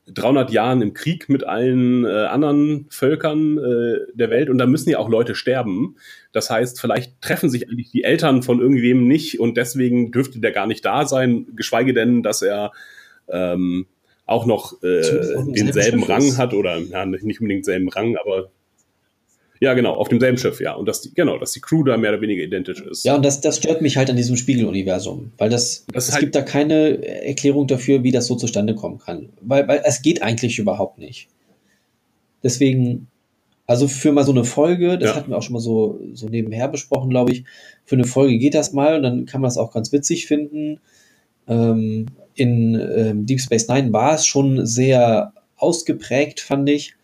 [SPEAKER 4] 300 Jahren im Krieg mit allen äh, anderen Völkern äh, der Welt und da müssen ja auch Leute sterben. Das heißt, vielleicht treffen sich eigentlich die Eltern von irgendwem nicht und deswegen dürfte der gar nicht da sein, geschweige denn, dass er ähm, auch noch äh, denselben Rang hat oder ja, nicht unbedingt selben Rang, aber ja, genau, auf demselben Schiff, ja. Und dass die, genau, dass die Crew da mehr oder weniger identisch ist.
[SPEAKER 5] Ja, und das, das stört mich halt an diesem Spiegeluniversum, weil das, das es halt gibt da keine Erklärung dafür, wie das so zustande kommen kann. Weil, weil es geht eigentlich überhaupt nicht. Deswegen, also für mal so eine Folge, das ja. hatten wir auch schon mal so, so nebenher besprochen, glaube ich. Für eine Folge geht das mal und dann kann man das auch ganz witzig finden. Ähm, in ähm, Deep Space Nine war es schon sehr ausgeprägt, fand ich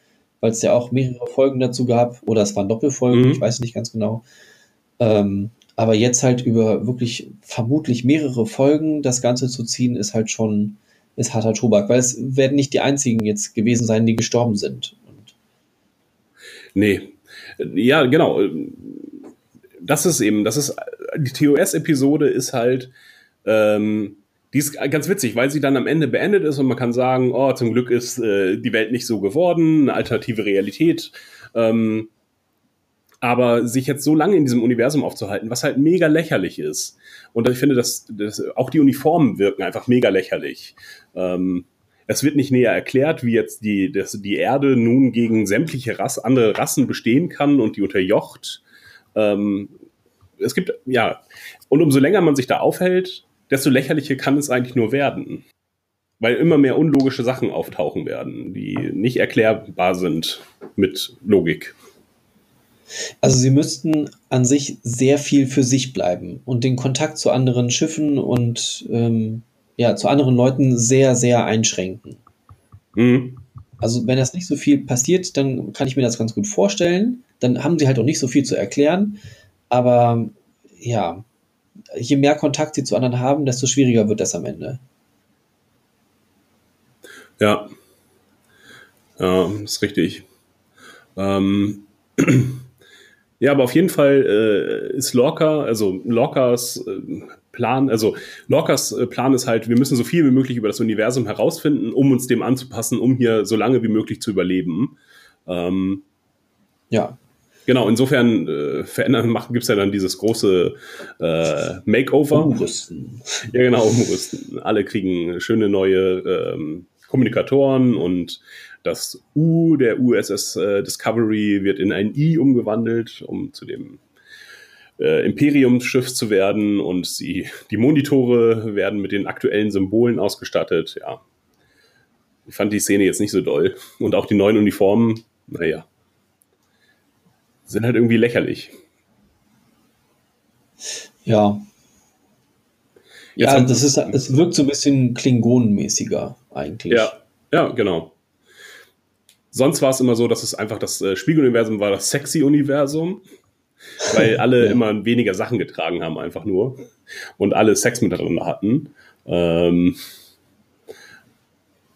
[SPEAKER 5] weil es ja auch mehrere Folgen dazu gab, oder es waren Doppelfolgen, mhm. ich weiß nicht ganz genau. Ähm, aber jetzt halt über wirklich vermutlich mehrere Folgen das Ganze zu ziehen, ist halt schon ist harter Tobak, weil es werden nicht die einzigen jetzt gewesen sein, die gestorben sind. Und
[SPEAKER 4] Nee. Ja, genau. Das ist eben, das ist, die TOS-Episode ist halt, ähm, die ist ganz witzig, weil sie dann am Ende beendet ist und man kann sagen, oh, zum Glück ist äh, die Welt nicht so geworden, eine alternative Realität. Ähm, aber sich jetzt so lange in diesem Universum aufzuhalten, was halt mega lächerlich ist. Und ich finde, dass, dass auch die Uniformen wirken einfach mega lächerlich. Ähm, es wird nicht näher erklärt, wie jetzt die, dass die Erde nun gegen sämtliche Rass, andere Rassen bestehen kann und die unterjocht. Ähm, es gibt, ja, und umso länger man sich da aufhält, desto lächerlicher kann es eigentlich nur werden. Weil immer mehr unlogische Sachen auftauchen werden, die nicht erklärbar sind mit Logik.
[SPEAKER 5] Also sie müssten an sich sehr viel für sich bleiben und den Kontakt zu anderen Schiffen und ähm, ja, zu anderen Leuten sehr, sehr einschränken.
[SPEAKER 4] Mhm.
[SPEAKER 5] Also wenn das nicht so viel passiert, dann kann ich mir das ganz gut vorstellen. Dann haben sie halt auch nicht so viel zu erklären. Aber ja, je mehr Kontakt sie zu anderen haben, desto schwieriger wird das am Ende.
[SPEAKER 4] Ja. Ja, ist richtig. Ähm. Ja, aber auf jeden Fall äh, ist Lorca, also Lorcas äh, Plan, also Lorcas äh, Plan ist halt, wir müssen so viel wie möglich über das Universum herausfinden, um uns dem anzupassen, um hier so lange wie möglich zu überleben. Ähm,
[SPEAKER 5] Ja,
[SPEAKER 4] genau, insofern äh, verändern machen gibt es ja dann dieses große äh, Makeover.
[SPEAKER 5] umrüsten.
[SPEAKER 4] Ja, genau, umrüsten. Alle kriegen schöne neue ähm, Kommunikatoren und das U der USS äh, Discovery wird in ein I umgewandelt, um zu dem äh, Imperiumsschiff zu werden und sie, die Monitore werden mit den aktuellen Symbolen ausgestattet. Ja, ich fand die Szene jetzt nicht so doll. Und auch die neuen Uniformen, naja, sind halt irgendwie lächerlich.
[SPEAKER 5] Ja.
[SPEAKER 4] Jetzt
[SPEAKER 5] Ja, das ist, es wirkt so ein bisschen Klingonenmäßiger eigentlich.
[SPEAKER 4] Ja, ja, genau. Sonst war es immer so, dass es einfach das äh, Spiegeluniversum war das sexy Universum, weil alle
[SPEAKER 5] Ja.
[SPEAKER 4] immer weniger Sachen getragen haben, einfach nur. Und alle Sex miteinander hatten. Ähm,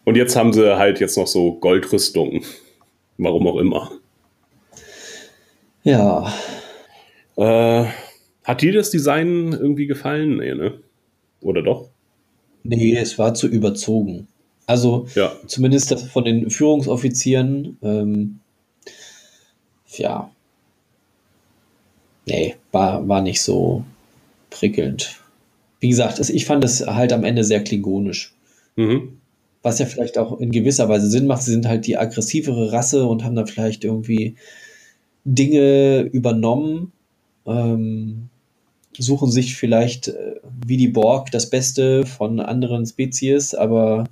[SPEAKER 4] und jetzt haben sie halt jetzt noch so Goldrüstung. Warum auch immer.
[SPEAKER 5] Ja,
[SPEAKER 4] Äh, hat dir das Design irgendwie gefallen? Nee, ne? Oder doch?
[SPEAKER 5] nee, es war zu überzogen. Also
[SPEAKER 4] Ja.
[SPEAKER 5] zumindest das von den Führungsoffizieren, ähm, ja, nee, war, war nicht so prickelnd. Wie gesagt, es, ich fand es halt am Ende sehr klingonisch.
[SPEAKER 4] Mhm.
[SPEAKER 5] Was ja vielleicht auch in gewisser Weise Sinn macht. Sie sind halt die aggressivere Rasse und haben da vielleicht irgendwie Dinge übernommen, ähm, suchen sich vielleicht äh, wie die Borg das Beste von anderen Spezies, aber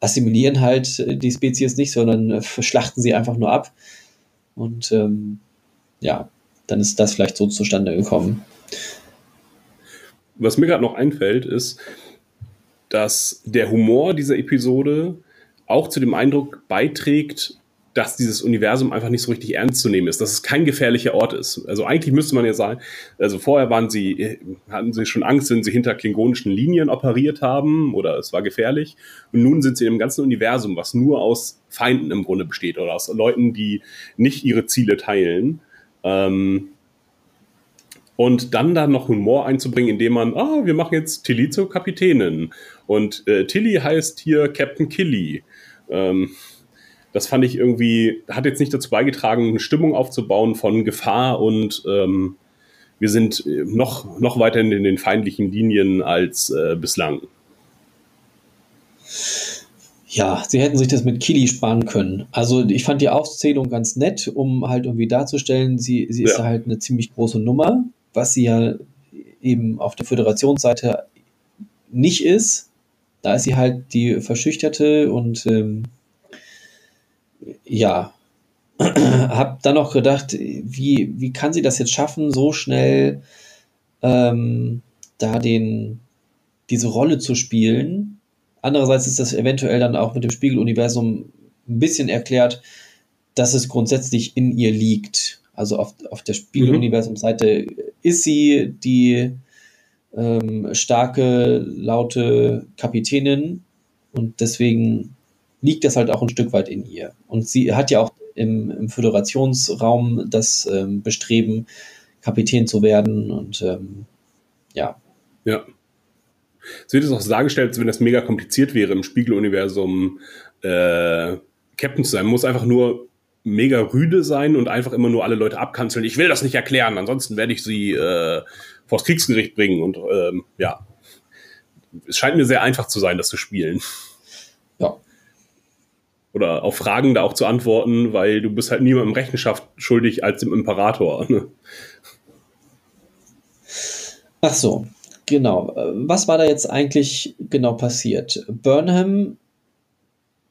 [SPEAKER 5] assimilieren halt äh, die Spezies nicht, sondern äh, schlachten sie einfach nur ab. Und ähm, ja, dann ist das vielleicht so zustande gekommen.
[SPEAKER 4] was mir gerade noch einfällt, ist, dass der Humor dieser Episode auch zu dem Eindruck beiträgt, dass dieses Universum einfach nicht so richtig ernst zu nehmen ist, dass es kein gefährlicher Ort ist. Also eigentlich müsste man ja sagen, also vorher waren sie, hatten sie schon Angst, wenn sie hinter klingonischen Linien operiert haben oder es war gefährlich. Und nun sind sie im ganzen Universum, was nur aus Feinden im Grunde besteht oder aus Leuten, die nicht ihre Ziele teilen. Ähm, und dann da noch Humor einzubringen, indem man, ah, wir machen jetzt Tilly zur Kapitänin. Und äh, Tilly heißt hier Captain Killy. Ähm, das fand ich irgendwie, hat jetzt nicht dazu beigetragen, eine Stimmung aufzubauen von Gefahr und ähm, wir sind äh, noch, noch weiter in den feindlichen Linien als äh, bislang.
[SPEAKER 5] Ja, sie hätten sich das mit Kili sparen können. Also ich fand die Aufzählung ganz nett, um halt irgendwie darzustellen, sie, sie ist
[SPEAKER 4] Ja.
[SPEAKER 5] halt eine ziemlich große Nummer, was sie ja eben auf der Föderationsseite nicht ist. Da ist sie halt die Verschüchterte und ähm, ja, hab dann noch gedacht, wie, wie kann sie das jetzt schaffen, so schnell ähm, da den, diese Rolle zu spielen? Andererseits ist das eventuell dann auch mit dem Spiegeluniversum ein bisschen erklärt, dass es grundsätzlich in ihr liegt. Also auf, auf der Spiegeluniversum-Seite ist sie die ähm, starke, laute Kapitänin Und deswegen liegt das halt auch ein Stück weit in ihr. Und sie hat ja auch im, im Föderationsraum das ähm, Bestreben, Kapitän zu werden. Und ähm, ja.
[SPEAKER 4] Ja. Es wird es auch so dargestellt, als wenn das mega kompliziert wäre, im Spiegeluniversum äh, Captain zu sein. Man muss einfach nur mega rüde sein und einfach immer nur alle Leute abkanzeln. Ich will das nicht erklären, ansonsten werde ich sie äh, vors Kriegsgericht bringen. Und ähm, ja, es scheint mir sehr einfach zu sein, das zu spielen. Oder auf Fragen da auch zu antworten, weil du bist halt niemandem Rechenschaft schuldig als dem Imperator. Ne?
[SPEAKER 5] Ach so, genau. Was war da jetzt eigentlich genau passiert? Burnham,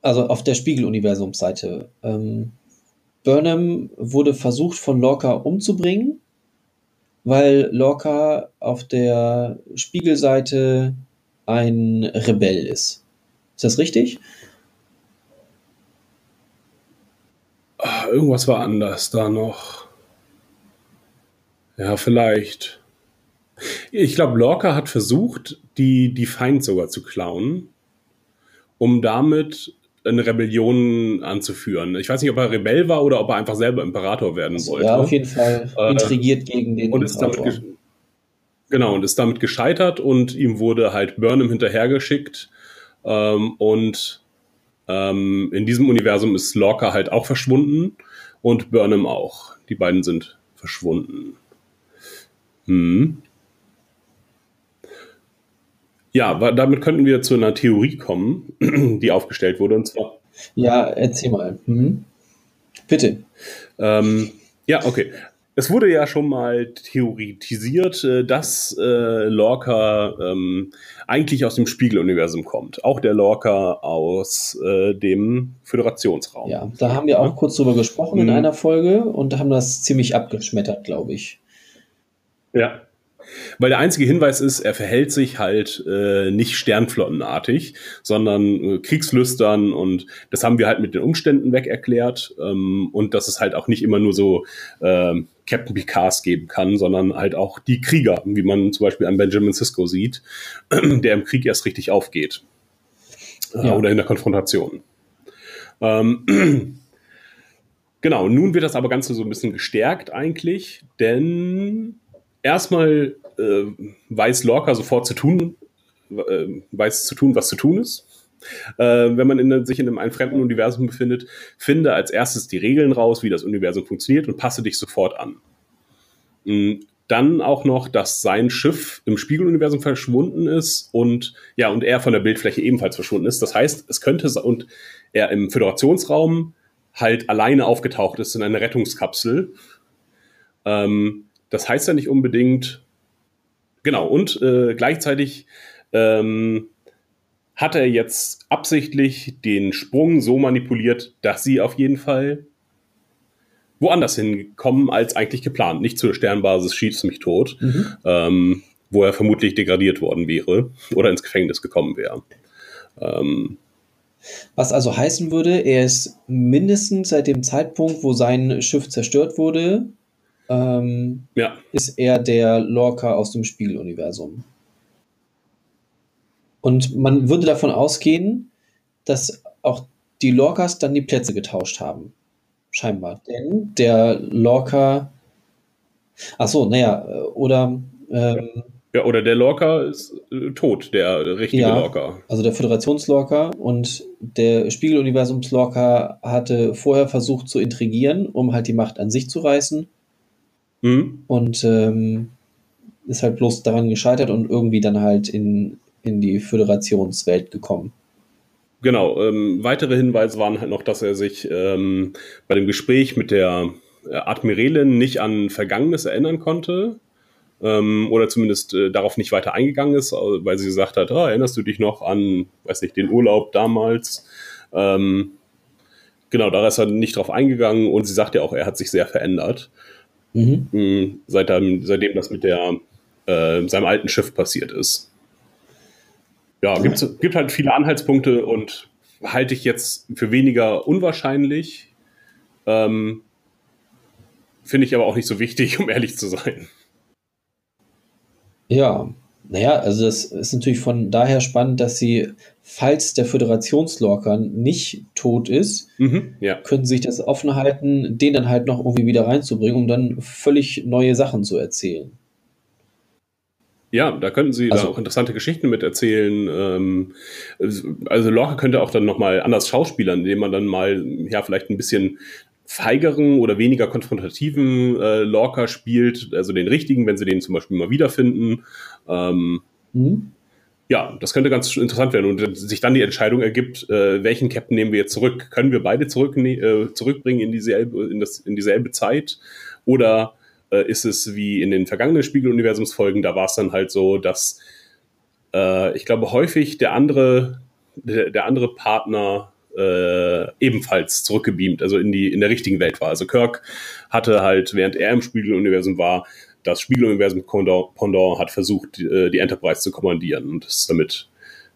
[SPEAKER 5] also auf der Spiegeluniversumsseite, ähm, Burnham wurde versucht von Lorca umzubringen, weil Lorca auf der Spiegelseite ein Rebell ist. Ist das richtig?
[SPEAKER 4] Ach, irgendwas war anders da noch. Ja, vielleicht. Ich glaube, Lorca hat versucht, die, die Feind sogar zu klauen, um damit eine Rebellion anzuführen. Ich weiß nicht, ob er Rebell war oder ob er einfach selber Imperator werden wollte.
[SPEAKER 5] Ja, auf jeden Fall
[SPEAKER 4] Äh,
[SPEAKER 5] intrigiert gegen den
[SPEAKER 4] und ist damit genau und ist damit gescheitert und ihm wurde halt Burnham hinterhergeschickt ähm, und ähm, in diesem Universum ist Lorca halt auch verschwunden und Burnham auch. Die beiden sind verschwunden. Hm. Ja, damit könnten wir zu einer Theorie kommen, die aufgestellt wurde und zwar
[SPEAKER 5] Ja, erzähl mal. Mhm. Bitte.
[SPEAKER 4] Ähm, ja, okay. Es wurde ja schon mal theoretisiert, äh, dass äh, Lorca ähm, eigentlich aus dem Spiegeluniversum kommt. Auch der Lorca aus äh, dem Föderationsraum.
[SPEAKER 5] Ja, da haben wir auch kurz drüber gesprochen in
[SPEAKER 4] Mhm.
[SPEAKER 5] einer Folge und haben das ziemlich abgeschmettert, glaube ich.
[SPEAKER 4] Ja. Weil der einzige Hinweis ist, er verhält sich halt äh, nicht sternflottenartig, sondern äh, kriegslüstern und das haben wir halt mit den Umständen weg erklärt ähm, und dass es halt auch nicht immer nur so ähm, Captain Picards geben kann, sondern halt auch die Krieger, wie man zum Beispiel an Benjamin Sisko sieht, der im Krieg erst richtig aufgeht äh,
[SPEAKER 5] Ja.
[SPEAKER 4] oder in der Konfrontation. Ähm, Genau, nun wird das aber Ganze so ein bisschen gestärkt eigentlich, denn erstmal äh, weiß Lorca sofort zu tun, äh, weiß zu tun, was zu tun ist. Äh, wenn man in, sich in einem, einem fremden Universum befindet, finde als erstes die Regeln raus, wie das Universum funktioniert und passe dich sofort an. Mm, Dann auch noch, dass sein Schiff im Spiegeluniversum verschwunden ist und ja, und er von der Bildfläche ebenfalls verschwunden ist. Das heißt, es könnte und er im Föderationsraum halt alleine aufgetaucht ist in einer Rettungskapsel. Ähm, das heißt ja nicht unbedingt. Genau, und äh, gleichzeitig ähm, hat er jetzt absichtlich den Sprung so manipuliert, dass sie auf jeden Fall woanders hinkommen als eigentlich geplant. Nicht zur Sternbasis schießt mich tot,
[SPEAKER 5] Mhm.
[SPEAKER 4] ähm, wo er vermutlich degradiert worden wäre oder ins Gefängnis gekommen wäre. Ähm,
[SPEAKER 5] Was also heißen würde, er ist mindestens seit dem Zeitpunkt, wo sein Schiff zerstört wurde, ähm,
[SPEAKER 4] ja,
[SPEAKER 5] ist er der Lorca aus dem Spiegeluniversum. Und man würde davon ausgehen, dass auch die Lorcas dann die Plätze getauscht haben. Scheinbar. Denn der Lorca. Ach so, naja, äh, oder. Ähm,
[SPEAKER 4] ja, oder der Lorca ist äh, tot, der richtige
[SPEAKER 5] Ja.
[SPEAKER 4] Lorca.
[SPEAKER 5] also der Föderationslorca und der Spiegeluniversumslorca hatte vorher versucht zu intrigieren, um halt die Macht an sich zu reißen.
[SPEAKER 4] Mhm.
[SPEAKER 5] und ähm, ist halt bloß daran gescheitert und irgendwie dann halt in, in die Föderationswelt gekommen.
[SPEAKER 4] Genau, ähm, weitere Hinweise waren halt noch, dass er sich ähm, bei dem Gespräch mit der äh, Admiralin nicht an Vergangenes erinnern konnte. Ähm, oder zumindest äh, darauf nicht weiter eingegangen ist, weil sie gesagt hat, ah, erinnerst du dich noch an, weiß nicht, den Urlaub damals? Ähm, genau, da ist er nicht drauf eingegangen und sie sagt ja auch, er hat sich sehr verändert,
[SPEAKER 5] Mhm.
[SPEAKER 4] mh, seitdem, seitdem das mit der, äh, seinem alten Schiff passiert ist. Ja, gibt's, gibt halt viele Anhaltspunkte und halte ich jetzt für weniger unwahrscheinlich. Ähm, Finde ich aber auch nicht so wichtig, um ehrlich zu sein.
[SPEAKER 5] Ja, Naja, also das ist natürlich von daher spannend, dass sie, falls der Föderationslorcan nicht tot ist,
[SPEAKER 4] Mhm, ja.
[SPEAKER 5] können sie sich das offen halten, den dann halt noch irgendwie wieder reinzubringen, um dann völlig neue Sachen zu erzählen.
[SPEAKER 4] Ja, da könnten sie
[SPEAKER 5] Also-
[SPEAKER 4] da auch interessante Geschichten mit erzählen. Ähm, also Lorca könnte auch dann nochmal anders schauspielern, indem man dann mal, ja, vielleicht ein bisschen feigeren oder weniger konfrontativen äh, Lorca spielt, also den richtigen, wenn sie den zum Beispiel mal wiederfinden. Ähm,
[SPEAKER 5] Hm?
[SPEAKER 4] ja, das könnte ganz interessant werden und sich dann die Entscheidung ergibt, äh, welchen Captain nehmen wir jetzt zurück? Können wir beide zurück, äh, zurückbringen in dieselbe, in, das, in dieselbe Zeit? Oder äh, ist es wie in den vergangenen Spiegeluniversumsfolgen, da war es dann halt so, dass äh, ich glaube häufig der andere, der, der andere Partner äh, ebenfalls zurückgebeamt, also in die in der richtigen Welt war. Also Kirk hatte halt, während er im Spiegeluniversum war, das Spiegeluniversum Pendant hat versucht, die, äh, die Enterprise zu kommandieren und ist damit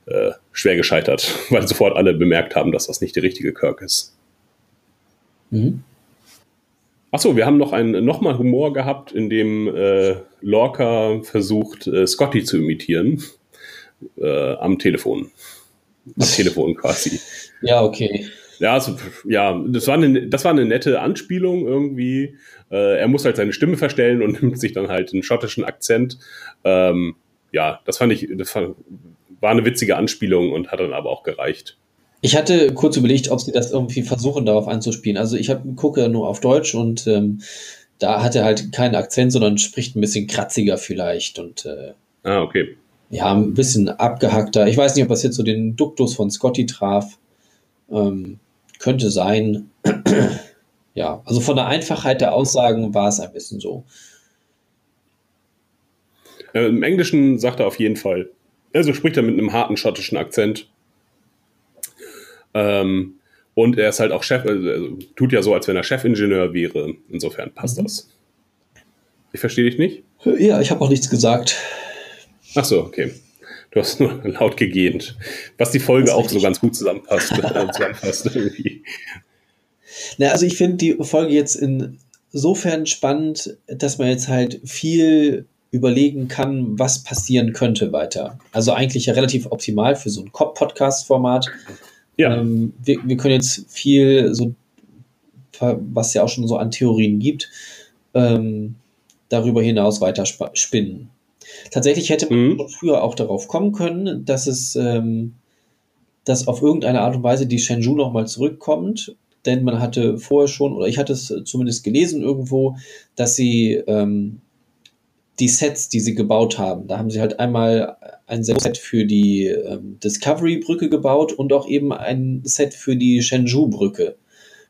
[SPEAKER 4] äh, schwer gescheitert, weil sofort alle bemerkt haben, dass das nicht der richtige Kirk ist.
[SPEAKER 5] Mhm.
[SPEAKER 4] Achso, wir haben noch einen nochmal Humor gehabt, in dem äh, Lorca versucht, äh, Scotty zu imitieren. Äh, am Telefon. Am Telefon quasi.
[SPEAKER 5] Ja, okay.
[SPEAKER 4] Ja, also, ja das, war eine, das war eine nette Anspielung irgendwie. Äh, er muss halt seine Stimme verstellen und nimmt sich dann halt einen schottischen Akzent. Ähm, ja, das fand ich, das fand, war eine witzige Anspielung und hat dann aber auch gereicht.
[SPEAKER 5] Ich hatte kurz überlegt, ob sie das irgendwie versuchen, darauf anzuspielen. Also ich hab, gucke nur auf Deutsch und ähm, da hat er halt keinen Akzent, sondern spricht ein bisschen kratziger vielleicht und äh,
[SPEAKER 4] Ah, okay.
[SPEAKER 5] Ja, ein bisschen abgehackter. Ich weiß nicht, ob das jetzt so den Duktus von Scotty traf. Ähm, könnte sein. ja, also von der Einfachheit der Aussagen war es ein bisschen so.
[SPEAKER 4] Äh, Im Englischen sagt er auf jeden Fall. Also spricht er mit einem harten schottischen Akzent. Ähm, und er ist halt auch Chef, also, also tut ja so, als wenn er Chefingenieur wäre. Insofern passt
[SPEAKER 5] Mhm.
[SPEAKER 4] das. Ich verstehe dich nicht?
[SPEAKER 5] Ja, ich habe auch nichts gesagt.
[SPEAKER 4] Ach so, okay. Du hast nur laut gegähnt. Was die Folge auch so ganz gut zusammenpasst. äh, zusammenfasst irgendwie.
[SPEAKER 5] Na, also ich finde die Folge jetzt insofern spannend, dass man jetzt halt viel überlegen kann, was passieren könnte weiter. Also eigentlich ja relativ optimal für so ein Podcast-Format.
[SPEAKER 4] Ja,
[SPEAKER 5] Ähm, wir, wir können jetzt viel, so, was ja auch schon so an Theorien gibt, ähm, darüber hinaus weiter spinnen. Tatsächlich hätte man
[SPEAKER 4] Mhm.
[SPEAKER 5] früher auch darauf kommen können, dass es, ähm, dass auf irgendeine Art und Weise die Shenzhou nochmal zurückkommt, denn man hatte vorher schon, oder ich hatte es zumindest gelesen irgendwo, dass sie ähm, die Sets, die sie gebaut haben, da haben sie halt einmal ein Set für die ähm, Discovery-Brücke gebaut und auch eben ein Set für die Shenzhou-Brücke.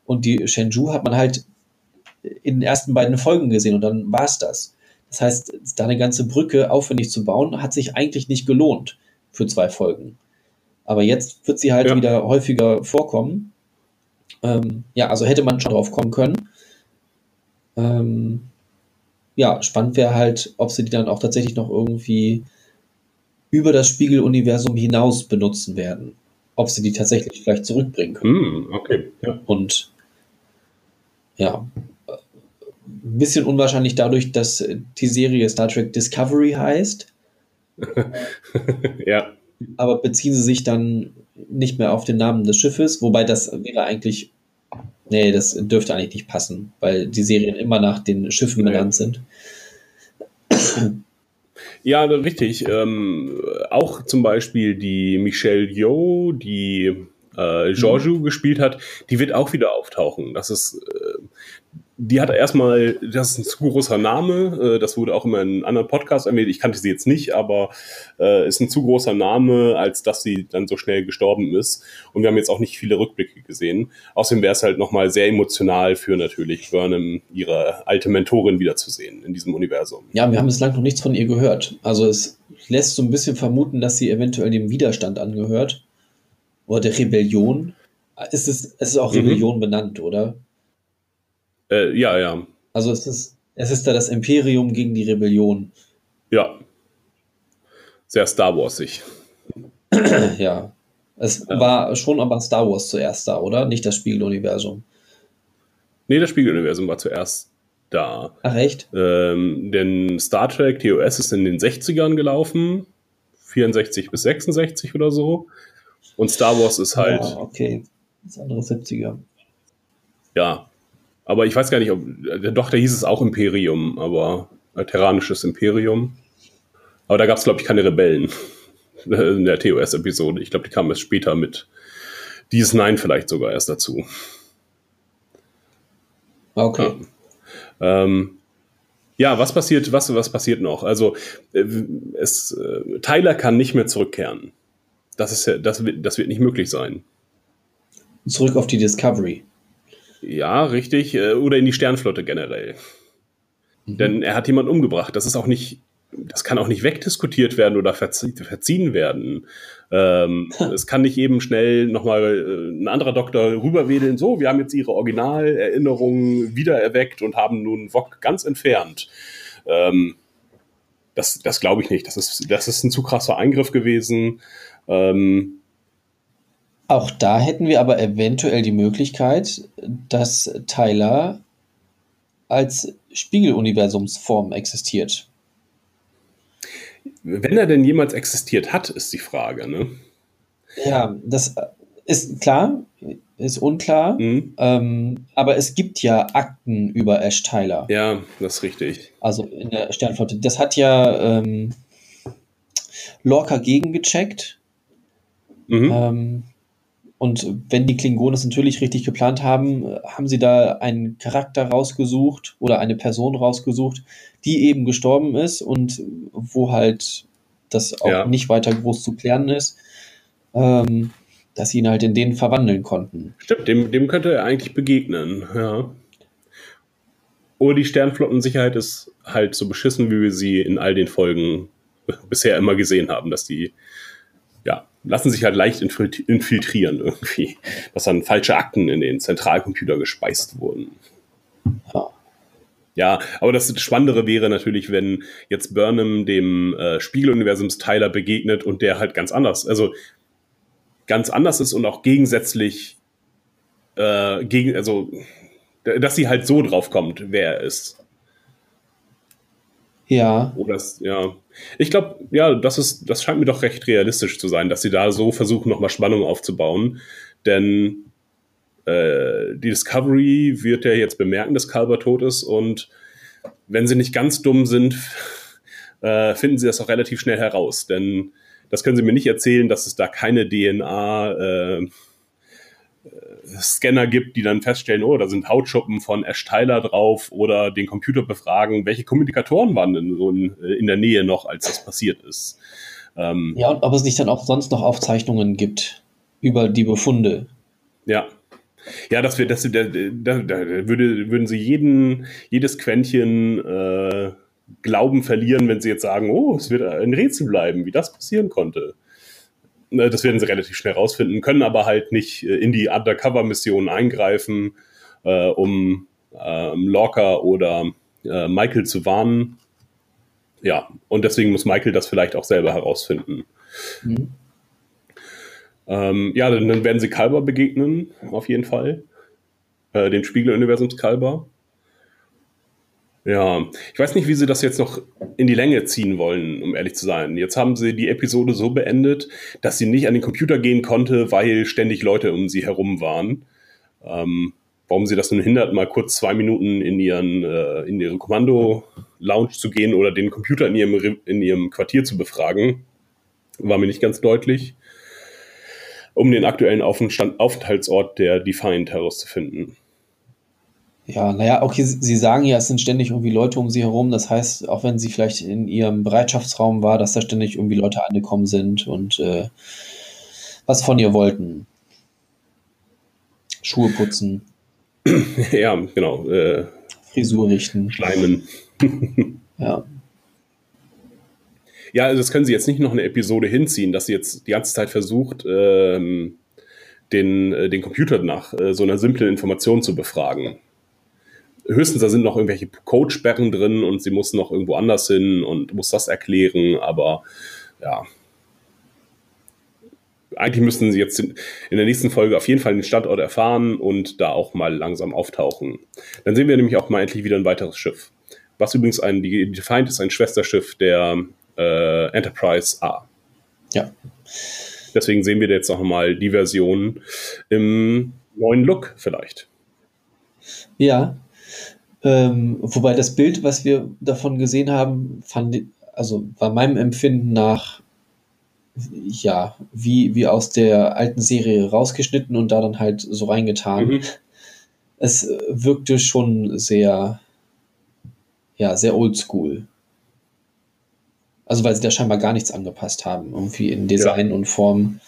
[SPEAKER 5] Und die Shenzhou hat man halt in den ersten beiden Folgen gesehen und dann war es das. Das heißt, da eine ganze Brücke aufwendig zu bauen, hat sich eigentlich nicht gelohnt für zwei Folgen. Aber jetzt wird sie halt
[SPEAKER 4] Ja.
[SPEAKER 5] wieder häufiger vorkommen. Ähm, ja, also hätte man schon drauf kommen können. Ähm, ja, spannend wäre halt, ob sie die dann auch tatsächlich noch irgendwie über das Spiegeluniversum hinaus benutzen werden. Ob sie die tatsächlich vielleicht zurückbringen können.
[SPEAKER 4] Hm, okay. Ja.
[SPEAKER 5] Und ja, bisschen unwahrscheinlich dadurch, dass äh, die Serie Star Trek Discovery heißt,
[SPEAKER 4] ja.
[SPEAKER 5] aber beziehen sie sich dann nicht mehr auf den Namen des Schiffes, wobei das wäre eigentlich, nee, das dürfte eigentlich nicht passen, weil die Serien immer nach den Schiffen benannt sind.
[SPEAKER 4] Ja, richtig. Ähm, auch zum Beispiel die Michelle Yeoh, die äh, Giorgio gespielt hat, die wird auch wieder auftauchen. Das ist, äh, die hat erstmal, das ist ein zu großer Name, äh, das wurde auch immer in anderen Podcasts erwähnt, ich kannte sie jetzt nicht, aber äh, ist ein zu großer Name, als dass sie dann so schnell gestorben ist. Und wir haben jetzt auch nicht viele Rückblicke gesehen. Außerdem wäre es halt nochmal sehr emotional für natürlich Burnham, ihre alte Mentorin wiederzusehen in diesem Universum.
[SPEAKER 5] Ja, wir haben bislang noch nichts von ihr gehört. Also es lässt so ein bisschen vermuten, dass sie eventuell dem Widerstand angehört. Oder der Rebellion. Es ist, es ist auch
[SPEAKER 4] Mhm.
[SPEAKER 5] Rebellion benannt, oder?
[SPEAKER 4] Äh, ja, ja.
[SPEAKER 5] Also es ist, es ist da das Imperium gegen die Rebellion.
[SPEAKER 4] Ja. Sehr Star Warsig.
[SPEAKER 5] ja. Es
[SPEAKER 4] Ja.
[SPEAKER 5] war schon aber Star Wars zuerst da, oder? Nicht das Spiegeluniversum.
[SPEAKER 4] Nee, das Spiegeluniversum war zuerst da.
[SPEAKER 5] Ach echt?
[SPEAKER 4] Ähm, denn Star Trek TOS ist in den 60ern gelaufen, 64 bis 66 oder so. Und Star Wars ist halt,
[SPEAKER 5] Ja, okay. Das andere 70er.
[SPEAKER 4] ja. Aber ich weiß gar nicht, ob, äh, doch, da hieß es auch Imperium, aber äh, Terranisches Imperium. Aber da gab es, glaube ich, keine Rebellen in der TOS-Episode. Ich glaube, die kamen erst später mit DS9 vielleicht sogar erst dazu.
[SPEAKER 5] Okay.
[SPEAKER 4] Ähm, ja, was passiert, was, was passiert noch? Also, äh, es, äh, Tyler kann nicht mehr zurückkehren. Das, ist ja, das, wird, das wird nicht möglich sein.
[SPEAKER 5] Zurück auf die Discovery.
[SPEAKER 4] Ja, richtig. äh, Oder in die Sternflotte generell. Denn er hat jemanden umgebracht. Das ist auch nicht, das kann auch nicht wegdiskutiert werden oder verzie verziehen werden. Ähm, es kann nicht eben schnell nochmal äh, ein anderer Doktor rüberwedeln. So, wir haben jetzt ihre Originalerinnerungen wiedererweckt und haben nun Wok ganz entfernt. Ähm, das das glaube ich nicht. Das ist, das ist ein zu krasser Eingriff gewesen. Ähm,
[SPEAKER 5] Auch da hätten wir aber eventuell die Möglichkeit, dass Tyler als Spiegeluniversumsform existiert.
[SPEAKER 4] wenn er denn jemals existiert hat, ist die Frage. Ne?
[SPEAKER 5] Ja, das ist klar, ist unklar,
[SPEAKER 4] Mhm.
[SPEAKER 5] ähm, aber es gibt ja Akten über Ash Tyler,
[SPEAKER 4] Ja, das ist richtig.
[SPEAKER 5] also in der Sternflotte. Das hat ja ähm, Lorca gegengecheckt.
[SPEAKER 4] Mhm.
[SPEAKER 5] Ähm, und wenn die Klingonen es natürlich richtig geplant haben, haben sie da einen Charakter rausgesucht oder eine Person rausgesucht, die eben gestorben ist und wo halt das auch
[SPEAKER 4] Ja.
[SPEAKER 5] nicht weiter groß zu klären ist, ähm, dass sie ihn halt in den verwandeln konnten.
[SPEAKER 4] Stimmt, dem, dem könnte er eigentlich begegnen, ja. Oder die Sternflottensicherheit ist halt so beschissen, wie wir sie in all den Folgen bisher immer gesehen haben, dass die, lassen sich halt leicht infil- infiltrieren irgendwie. Dass dann falsche Akten in den Zentralcomputer gespeist wurden.
[SPEAKER 5] Ja.
[SPEAKER 4] Ja, aber das Spannendere wäre natürlich, wenn jetzt Burnham dem äh, Spiegeluniversums Tyler begegnet und der halt ganz anders, also ganz anders ist und auch gegensätzlich äh, gegen, also dass sie halt so drauf kommt, wer er ist.
[SPEAKER 5] Ja,
[SPEAKER 4] Oder ja. Ich glaube, ja, das ist, das scheint mir doch recht realistisch zu sein, dass sie da so versuchen, nochmal Spannung aufzubauen. Denn äh, die Discovery wird ja jetzt bemerken, dass Calber tot ist und wenn sie nicht ganz dumm sind, äh, finden sie das auch relativ schnell heraus. Denn das können sie mir nicht erzählen, dass es da keine DNA äh, Scanner gibt, die dann feststellen, oh, da sind Hautschuppen von Ash Tyler drauf oder den Computer befragen, welche Kommunikatoren waren denn so in, in der Nähe noch, als das passiert ist. Ähm,
[SPEAKER 5] ja, und ob es nicht dann auch sonst noch Aufzeichnungen gibt über die Befunde.
[SPEAKER 4] Ja. Ja, das wird, das, da, da, da würde, würden sie jeden, jedes Quäntchen äh, Glauben verlieren, wenn sie jetzt sagen, oh, es wird ein Rätsel bleiben, wie das passieren konnte. Ne, Das werden sie relativ schnell rausfinden, können aber halt nicht äh, in die Undercover-Missionen eingreifen, äh, um ähm, Lorca oder äh, Michael zu warnen. Ja, und deswegen muss Michael das vielleicht auch selber herausfinden.
[SPEAKER 5] Mhm.
[SPEAKER 4] Ähm, ja, dann, dann werden sie Kalber begegnen, auf jeden Fall. Äh, dem Spiegeluniversums Kalber. Ja, ich weiß nicht, wie sie das jetzt noch in die Länge ziehen wollen, um ehrlich zu sein. Jetzt haben sie die Episode so beendet, dass sie nicht an den Computer gehen konnte, weil ständig Leute um sie herum waren. Ähm, warum sie das nun hindert, mal kurz zwei Minuten in ihren äh, in ihre Kommando-Lounge zu gehen oder den Computer in ihrem, Re- in ihrem Quartier zu befragen, war mir nicht ganz deutlich um den aktuellen Aufenthaltsort der Defiant herauszufinden.
[SPEAKER 5] Ja, naja, okay, Sie sagen ja, es sind ständig irgendwie Leute um Sie herum. Das heißt, auch wenn sie vielleicht in Ihrem Bereitschaftsraum war, dass da ständig irgendwie Leute angekommen sind und äh, was von ihr wollten. Schuhe putzen,
[SPEAKER 4] ja, genau. Äh,
[SPEAKER 5] Frisur richten.
[SPEAKER 4] Schleimen.
[SPEAKER 5] Ja.
[SPEAKER 4] Ja, also das können sie jetzt nicht noch eine Episode hinziehen, dass sie jetzt die ganze Zeit versucht, ähm, den, äh, den Computer nach äh, so einer simplen Information zu befragen. Höchstens da sind noch irgendwelche Codesperren drin und sie muss noch irgendwo anders hin und muss das erklären, aber ja. eigentlich müssten sie jetzt in der nächsten Folge auf jeden Fall den Standort erfahren und da auch mal langsam auftauchen. Dann sehen wir nämlich auch mal endlich wieder ein weiteres Schiff. Was übrigens ein, die Defiant ist ein Schwesterschiff der äh, Enterprise A.
[SPEAKER 5] Ja.
[SPEAKER 4] Deswegen sehen wir jetzt noch mal die Version im neuen Look vielleicht.
[SPEAKER 5] Ja. Ähm, wobei das Bild, was wir davon gesehen haben, fand, also war meinem Empfinden nach ja, wie, wie aus der alten Serie rausgeschnitten und da dann halt so reingetan. Mhm. Es wirkte schon sehr, ja, sehr oldschool. Also, weil sie da scheinbar gar nichts angepasst haben, irgendwie in Design ja. und Form,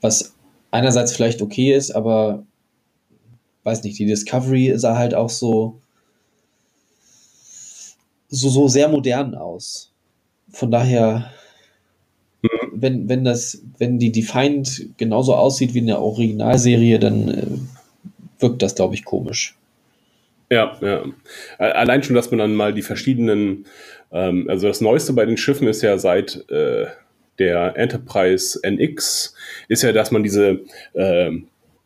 [SPEAKER 5] was einerseits vielleicht okay ist, aber weiß nicht, die Discovery sah halt auch so, so, so sehr modern aus. Von daher wenn, wenn das, wenn die Defiant genauso aussieht wie in der Originalserie, dann äh, wirkt das, glaube ich, komisch.
[SPEAKER 4] Ja, ja. Allein schon, dass man dann mal die verschiedenen, ähm, also das Neueste bei den Schiffen ist ja seit äh, der Enterprise NX, ist ja, dass man diese äh,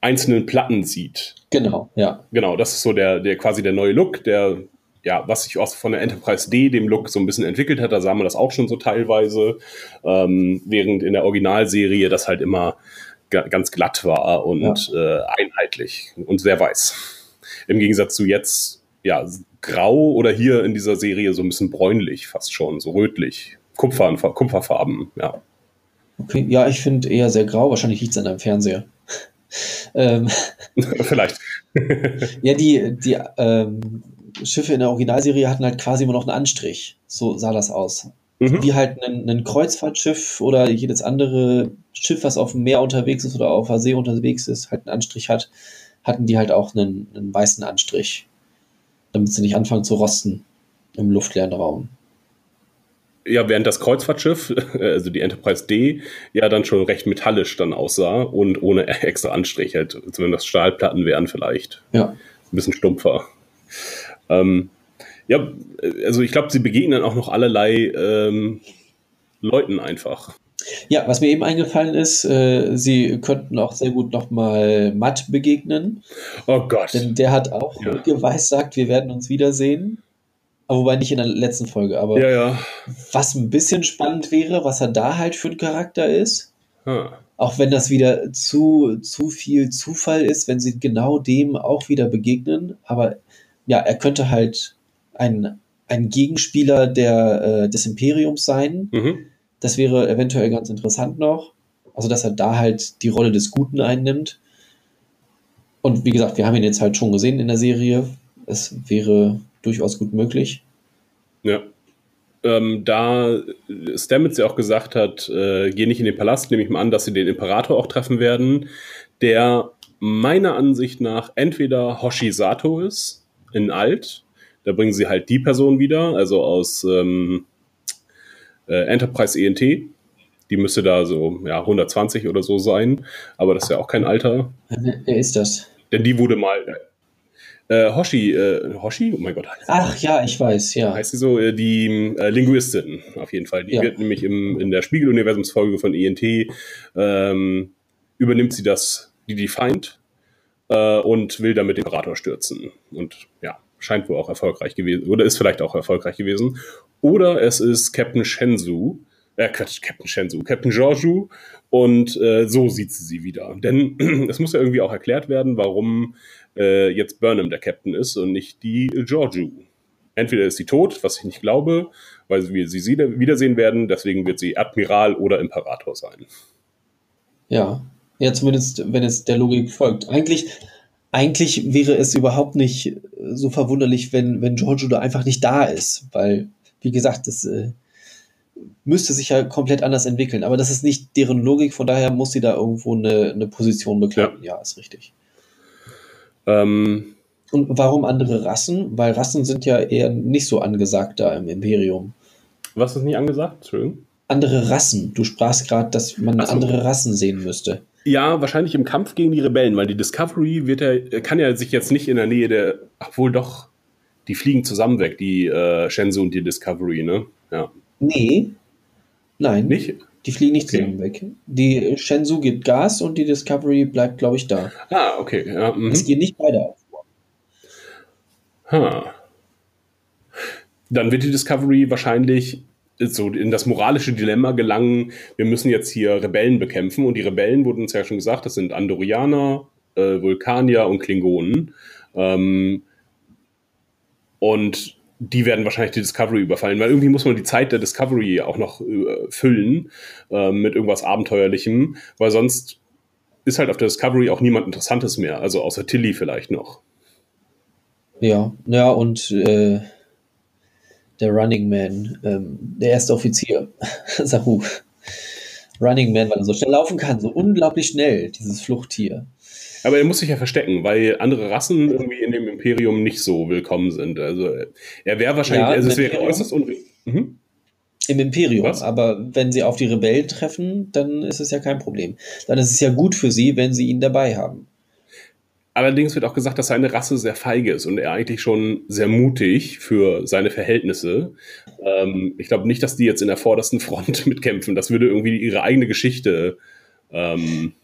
[SPEAKER 4] einzelnen Platten sieht.
[SPEAKER 5] Genau, ja.
[SPEAKER 4] Genau, das ist so der, der quasi der neue Look, der ja, was sich auch von der Enterprise D, dem Look, so ein bisschen entwickelt hat. Da sah man das auch schon so teilweise, ähm, während in der Originalserie das halt immer ganz glatt war und ja. äh, einheitlich und sehr weiß. Im Gegensatz zu jetzt, ja, grau oder hier in dieser Serie so ein bisschen bräunlich fast schon, so rötlich. Kupfer, Kupferfarben, ja.
[SPEAKER 5] Okay, ja, ich finde eher sehr grau. Wahrscheinlich liegt es an deinem Fernseher.
[SPEAKER 4] ähm, Vielleicht.
[SPEAKER 5] ja, die, die ähm, Schiffe in der Originalserie hatten halt quasi immer noch einen Anstrich. So sah das aus. Mhm. Wie halt ein, ein, Kreuzfahrtschiff oder jedes andere Schiff, was auf dem Meer unterwegs ist oder auf der See unterwegs ist, halt einen Anstrich hat, hatten die halt auch einen, einen weißen Anstrich. Damit sie nicht anfangen zu rosten im luftleeren Raum.
[SPEAKER 4] Ja, während das Kreuzfahrtschiff, also die Enterprise D, ja dann schon recht metallisch dann aussah und ohne extra Anstrich, halt, das Stahlplatten wären vielleicht.
[SPEAKER 5] Ja.
[SPEAKER 4] Ein bisschen stumpfer. Ähm, ja, also ich glaube, sie begegnen auch noch allerlei ähm, Leuten einfach.
[SPEAKER 5] Ja, was mir eben eingefallen ist, äh, sie könnten auch sehr gut nochmal Matt begegnen.
[SPEAKER 4] Oh Gott.
[SPEAKER 5] Denn der hat auch ja. geweissagt, wir werden uns wiedersehen. Aber wobei nicht in der letzten Folge. Aber
[SPEAKER 4] ja, ja.
[SPEAKER 5] was ein bisschen spannend wäre, was er da halt für ein Charakter ist. Hm. Auch wenn das wieder zu, zu viel Zufall ist, wenn sie genau dem auch wieder begegnen. Aber ja, er könnte halt ein, ein Gegenspieler der, äh, des Imperiums sein. Mhm. Das wäre eventuell ganz interessant noch. Also, dass er da halt die Rolle des Guten einnimmt. Und wie gesagt, wir haben ihn jetzt halt schon gesehen in der Serie. Es wäre durchaus gut möglich.
[SPEAKER 4] Ja. Ähm, da Stamets ja auch gesagt hat, äh, geh nicht in den Palast, nehme ich mal an, dass sie den Imperator auch treffen werden, der meiner Ansicht nach entweder Hoshi Sato ist, in alt. Da bringen sie halt die Person wieder, also aus ähm, äh, Enterprise ENT. Die müsste da so ja, 120 oder so sein, aber das ist ja auch kein Alter.
[SPEAKER 5] Wer ist das?
[SPEAKER 4] Denn die wurde mal. Äh, Hoshi, äh, Hoshi? Oh mein Gott.
[SPEAKER 5] Ach ja, ich weiß, ja.
[SPEAKER 4] Heißt sie so, äh, die äh, Linguistin, auf jeden Fall. Die ja. wird nämlich im, in der Spiegeluniversumsfolge von ENT, ähm, übernimmt sie das, die Defined, äh, und will damit den Imperator stürzen. Und ja, scheint wohl auch erfolgreich gewesen, oder ist vielleicht auch erfolgreich gewesen. Oder es ist Captain Shenzhou, äh, Quatsch, Captain Shenzhou, Captain Georgiou und äh, so sieht sie sie wieder. Denn es muss ja irgendwie auch erklärt werden, warum äh, jetzt Burnham der Captain ist und nicht die Georgiou. Entweder ist sie tot, was ich nicht glaube, weil wir sie wiedersehen werden, deswegen wird sie Admiral oder Imperator sein.
[SPEAKER 5] Ja, ja, zumindest, wenn es der Logik folgt. Eigentlich, eigentlich wäre es überhaupt nicht so verwunderlich, wenn, wenn Giorgio da einfach nicht da ist, weil, wie gesagt, das äh, müsste sich ja komplett anders entwickeln. Aber das ist nicht deren Logik, von daher muss sie da irgendwo eine, eine Position bekleiden. Ja. ja, ist richtig.
[SPEAKER 4] Ähm.
[SPEAKER 5] Und warum andere Rassen? Weil Rassen sind ja eher nicht so angesagt da im Imperium.
[SPEAKER 4] Was ist nicht angesagt? Entschuldigung.
[SPEAKER 5] Andere Rassen. Du sprachst gerade, dass man so. andere Rassen sehen müsste.
[SPEAKER 4] Ja, wahrscheinlich im Kampf gegen die Rebellen, weil die Discovery wird ja, kann ja sich jetzt nicht in der Nähe der, obwohl doch, die fliegen zusammen weg, die äh, Shenzhou und die Discovery, ne? Ja.
[SPEAKER 5] Nee. Nein.
[SPEAKER 4] Nicht?
[SPEAKER 5] Die fliegen nicht
[SPEAKER 4] Okay.
[SPEAKER 5] zusammen weg. Die Shenzhou gibt Gas und die Discovery bleibt, glaube ich, da.
[SPEAKER 4] Ah, okay. Ja, mhm.
[SPEAKER 5] Es gehen nicht beide auf.
[SPEAKER 4] Ha. Dann wird die Discovery wahrscheinlich so in das moralische Dilemma gelangen, wir müssen jetzt hier Rebellen bekämpfen. Und die Rebellen wurden uns ja schon gesagt, das sind Andorianer, äh, Vulkanier und Klingonen. Ähm, und die werden wahrscheinlich die Discovery überfallen, weil irgendwie muss man die Zeit der Discovery auch noch äh, füllen äh, mit irgendwas Abenteuerlichem, weil sonst ist halt auf der Discovery auch niemand Interessantes mehr, also außer Tilly vielleicht noch.
[SPEAKER 5] Ja, ja, und äh, der Running Man, ähm, der erste Offizier, Saru. Running Man, weil er so schnell laufen kann, so unglaublich schnell, dieses Fluchttier.
[SPEAKER 4] Aber er muss sich ja verstecken, weil andere Rassen irgendwie in dem Imperium nicht so willkommen sind. Also er wäre wahrscheinlich,
[SPEAKER 5] Ja,
[SPEAKER 4] also es wäre äußerst unre mhm.
[SPEAKER 5] Im Imperium,
[SPEAKER 4] Was?
[SPEAKER 5] aber wenn sie auf die Rebellen treffen, dann ist es ja kein Problem. Dann ist es ja gut für sie, wenn sie ihn dabei haben.
[SPEAKER 4] Allerdings wird auch gesagt, dass seine Rasse sehr feige ist und er eigentlich schon sehr mutig für seine Verhältnisse. Ähm, ich glaube nicht, dass die jetzt in der vordersten Front mitkämpfen. Das würde irgendwie ihre eigene Geschichte. Ähm,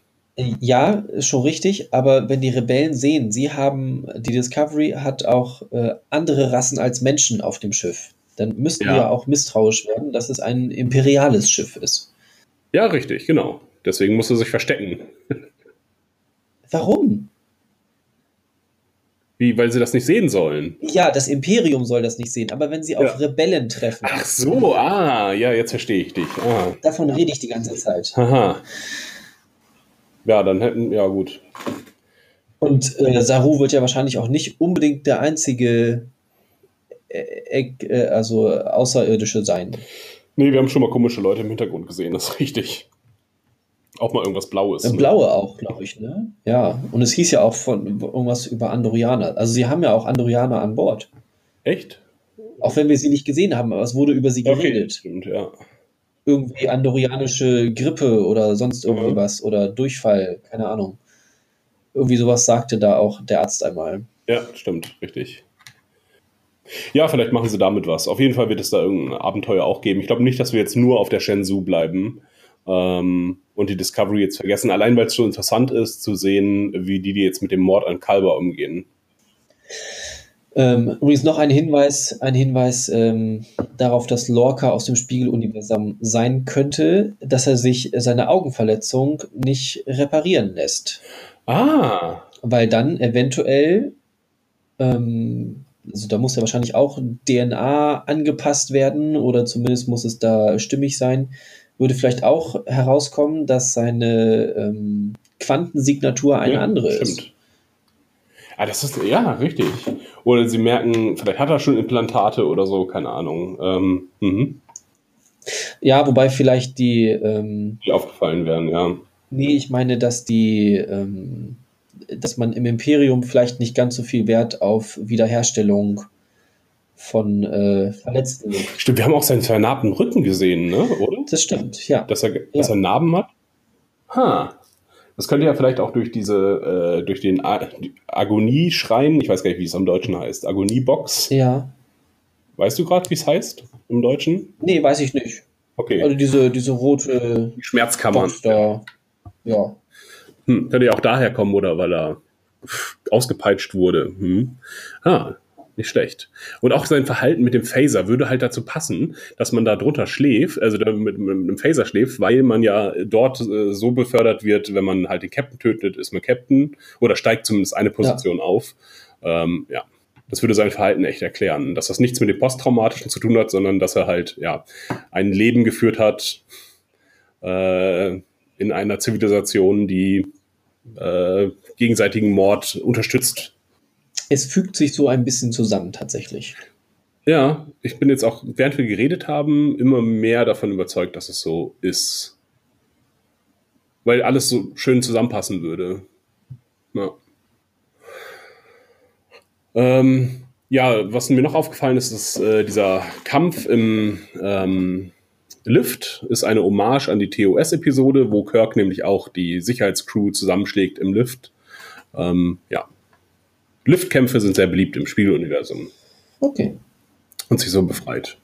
[SPEAKER 5] Ja, ist schon richtig, aber wenn die Rebellen sehen, sie haben, die Discovery hat auch äh, andere Rassen als Menschen auf dem Schiff, dann müssten
[SPEAKER 4] Ja.
[SPEAKER 5] wir ja auch misstrauisch werden, dass es ein imperiales Schiff ist.
[SPEAKER 4] ja, richtig, genau. Deswegen muss er sich verstecken.
[SPEAKER 5] Warum?
[SPEAKER 4] Wie, weil sie das nicht sehen sollen.
[SPEAKER 5] Ja, das Imperium soll das nicht sehen, aber wenn sie auf
[SPEAKER 4] Ja.
[SPEAKER 5] Rebellen treffen,
[SPEAKER 4] Ach so, ah, ja, jetzt verstehe ich dich. Ah.
[SPEAKER 5] davon rede ich die ganze Zeit.
[SPEAKER 4] Haha. Ja, dann hätten, ja gut.
[SPEAKER 5] Und äh, Saru wird ja wahrscheinlich auch nicht unbedingt der einzige äh, Eck- äh, also Außerirdische sein.
[SPEAKER 4] Nee, wir haben schon mal komische Leute im Hintergrund gesehen, das ist richtig. Auch mal irgendwas Blaues.
[SPEAKER 5] Äh,
[SPEAKER 4] ne?
[SPEAKER 5] Blaue auch, glaube ich, ne? Ja, und es hieß ja auch von irgendwas über Andorianer. Also sie haben ja auch Andorianer an Bord.
[SPEAKER 4] Echt?
[SPEAKER 5] Auch wenn wir sie nicht gesehen haben, aber es wurde über sie geredet.
[SPEAKER 4] stimmt, ja.
[SPEAKER 5] Irgendwie andorianische Grippe oder sonst irgendwie
[SPEAKER 4] Mhm.
[SPEAKER 5] was oder Durchfall, keine Ahnung. Irgendwie sowas sagte da auch der Arzt einmal.
[SPEAKER 4] Ja, stimmt, richtig. Ja, vielleicht machen sie damit was. Auf jeden Fall wird es da irgendein Abenteuer auch geben. Ich glaube nicht, dass wir jetzt nur auf der Shenzhou bleiben ähm, und die Discovery jetzt vergessen. Allein weil es so interessant ist zu sehen, wie die, die jetzt mit dem Mord an Kalber umgehen.
[SPEAKER 5] Ähm, übrigens noch ein Hinweis, ein Hinweis ähm, darauf, dass Lorca aus dem Spiegeluniversum sein könnte, dass er sich seine Augenverletzung nicht reparieren lässt.
[SPEAKER 4] Ah,
[SPEAKER 5] Weil dann eventuell, ähm, also da muss ja wahrscheinlich auch DNA angepasst werden oder zumindest muss es da stimmig sein, würde vielleicht auch herauskommen, dass seine ähm, Quantensignatur eine
[SPEAKER 4] ja,
[SPEAKER 5] andere
[SPEAKER 4] stimmt.
[SPEAKER 5] ist.
[SPEAKER 4] Ah, das ist, ja, richtig. Oder sie merken, vielleicht hat er schon Implantate oder so, keine Ahnung, ähm, mhm,
[SPEAKER 5] Ja, wobei vielleicht die, ähm,
[SPEAKER 4] die aufgefallen wären, ja.
[SPEAKER 5] Nee, ich meine, dass die, ähm, dass man im Imperium vielleicht nicht ganz so viel Wert auf Wiederherstellung von äh, Verletzten.
[SPEAKER 4] Stimmt, wir haben auch seinen vernarbten Rücken gesehen, ne? Oder?
[SPEAKER 5] Das stimmt, ja.
[SPEAKER 4] Dass er, dass er Narben hat? Ha. Das könnte ja vielleicht auch durch diese, äh, durch den Agonieschrein, ich weiß gar nicht, wie es am Deutschen heißt, Agoniebox.
[SPEAKER 5] Ja.
[SPEAKER 4] Weißt du gerade, wie es heißt im Deutschen?
[SPEAKER 5] Nee, weiß ich nicht.
[SPEAKER 4] Okay.
[SPEAKER 5] Also diese, diese rote
[SPEAKER 4] Schmerzkammern.
[SPEAKER 5] Box da. Ja.
[SPEAKER 4] Hm, könnte ja auch daher kommen, oder weil er ausgepeitscht wurde. Hm. Ah, nicht schlecht. Und auch sein Verhalten mit dem Phaser würde halt dazu passen, dass man da drunter schläft, also mit, mit einem Phaser schläft, weil man ja dort äh, so befördert wird, wenn man halt den Captain tötet, ist man Captain oder steigt zumindest eine Position auf. Ähm, ja. Das würde sein Verhalten echt erklären, dass das nichts mit dem Posttraumatischen zu tun hat, sondern dass er halt ja ein Leben geführt hat äh, in einer Zivilisation, die äh, gegenseitigen Mord unterstützt.
[SPEAKER 5] Es fügt sich so ein bisschen zusammen tatsächlich.
[SPEAKER 4] Ja, ich bin jetzt auch, während wir geredet haben, immer mehr davon überzeugt, dass es so ist. Weil alles so schön zusammenpassen würde. Ja. Ähm, ja, was mir noch aufgefallen ist, ist äh, dieser Kampf im ähm, Lift ist eine Hommage an die TOS-Episode, wo Kirk nämlich auch die Sicherheitscrew zusammenschlägt im Lift. Ähm, ja. Liftkämpfe sind sehr beliebt im Spieluniversum
[SPEAKER 5] Okay.
[SPEAKER 4] und sich so befreit.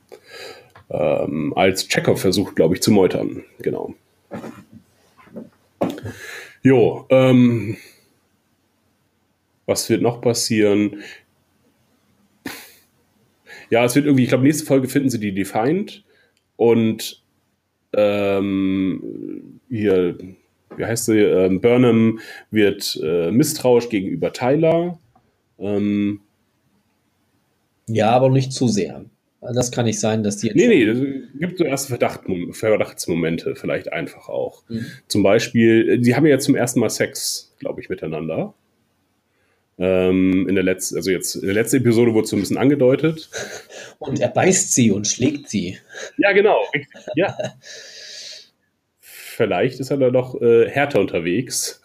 [SPEAKER 4] ähm, als Chekhov versucht, glaube ich, zu meutern. Genau. Jo, ähm, was wird noch passieren? Ja, es wird irgendwie, ich glaube, nächste Folge finden sie die Defiant und ähm, hier, wie heißt sie, ähm, Burnham wird äh, misstrauisch gegenüber Tyler. Ähm,
[SPEAKER 5] Ja, aber nicht zu sehr. Das kann nicht sein, dass die.
[SPEAKER 4] nee, nee, es gibt so erste Verdacht, Verdachtsmomente vielleicht einfach auch.
[SPEAKER 5] Mhm.
[SPEAKER 4] Zum Beispiel, die haben ja zum ersten Mal Sex, glaube ich, miteinander. Ähm, in der letzten, also jetzt in der letzten Episode wurde es so ein bisschen angedeutet.
[SPEAKER 5] Und er beißt sie und schlägt sie.
[SPEAKER 4] Ja, genau. Ja. Vielleicht ist er da noch äh, härter unterwegs.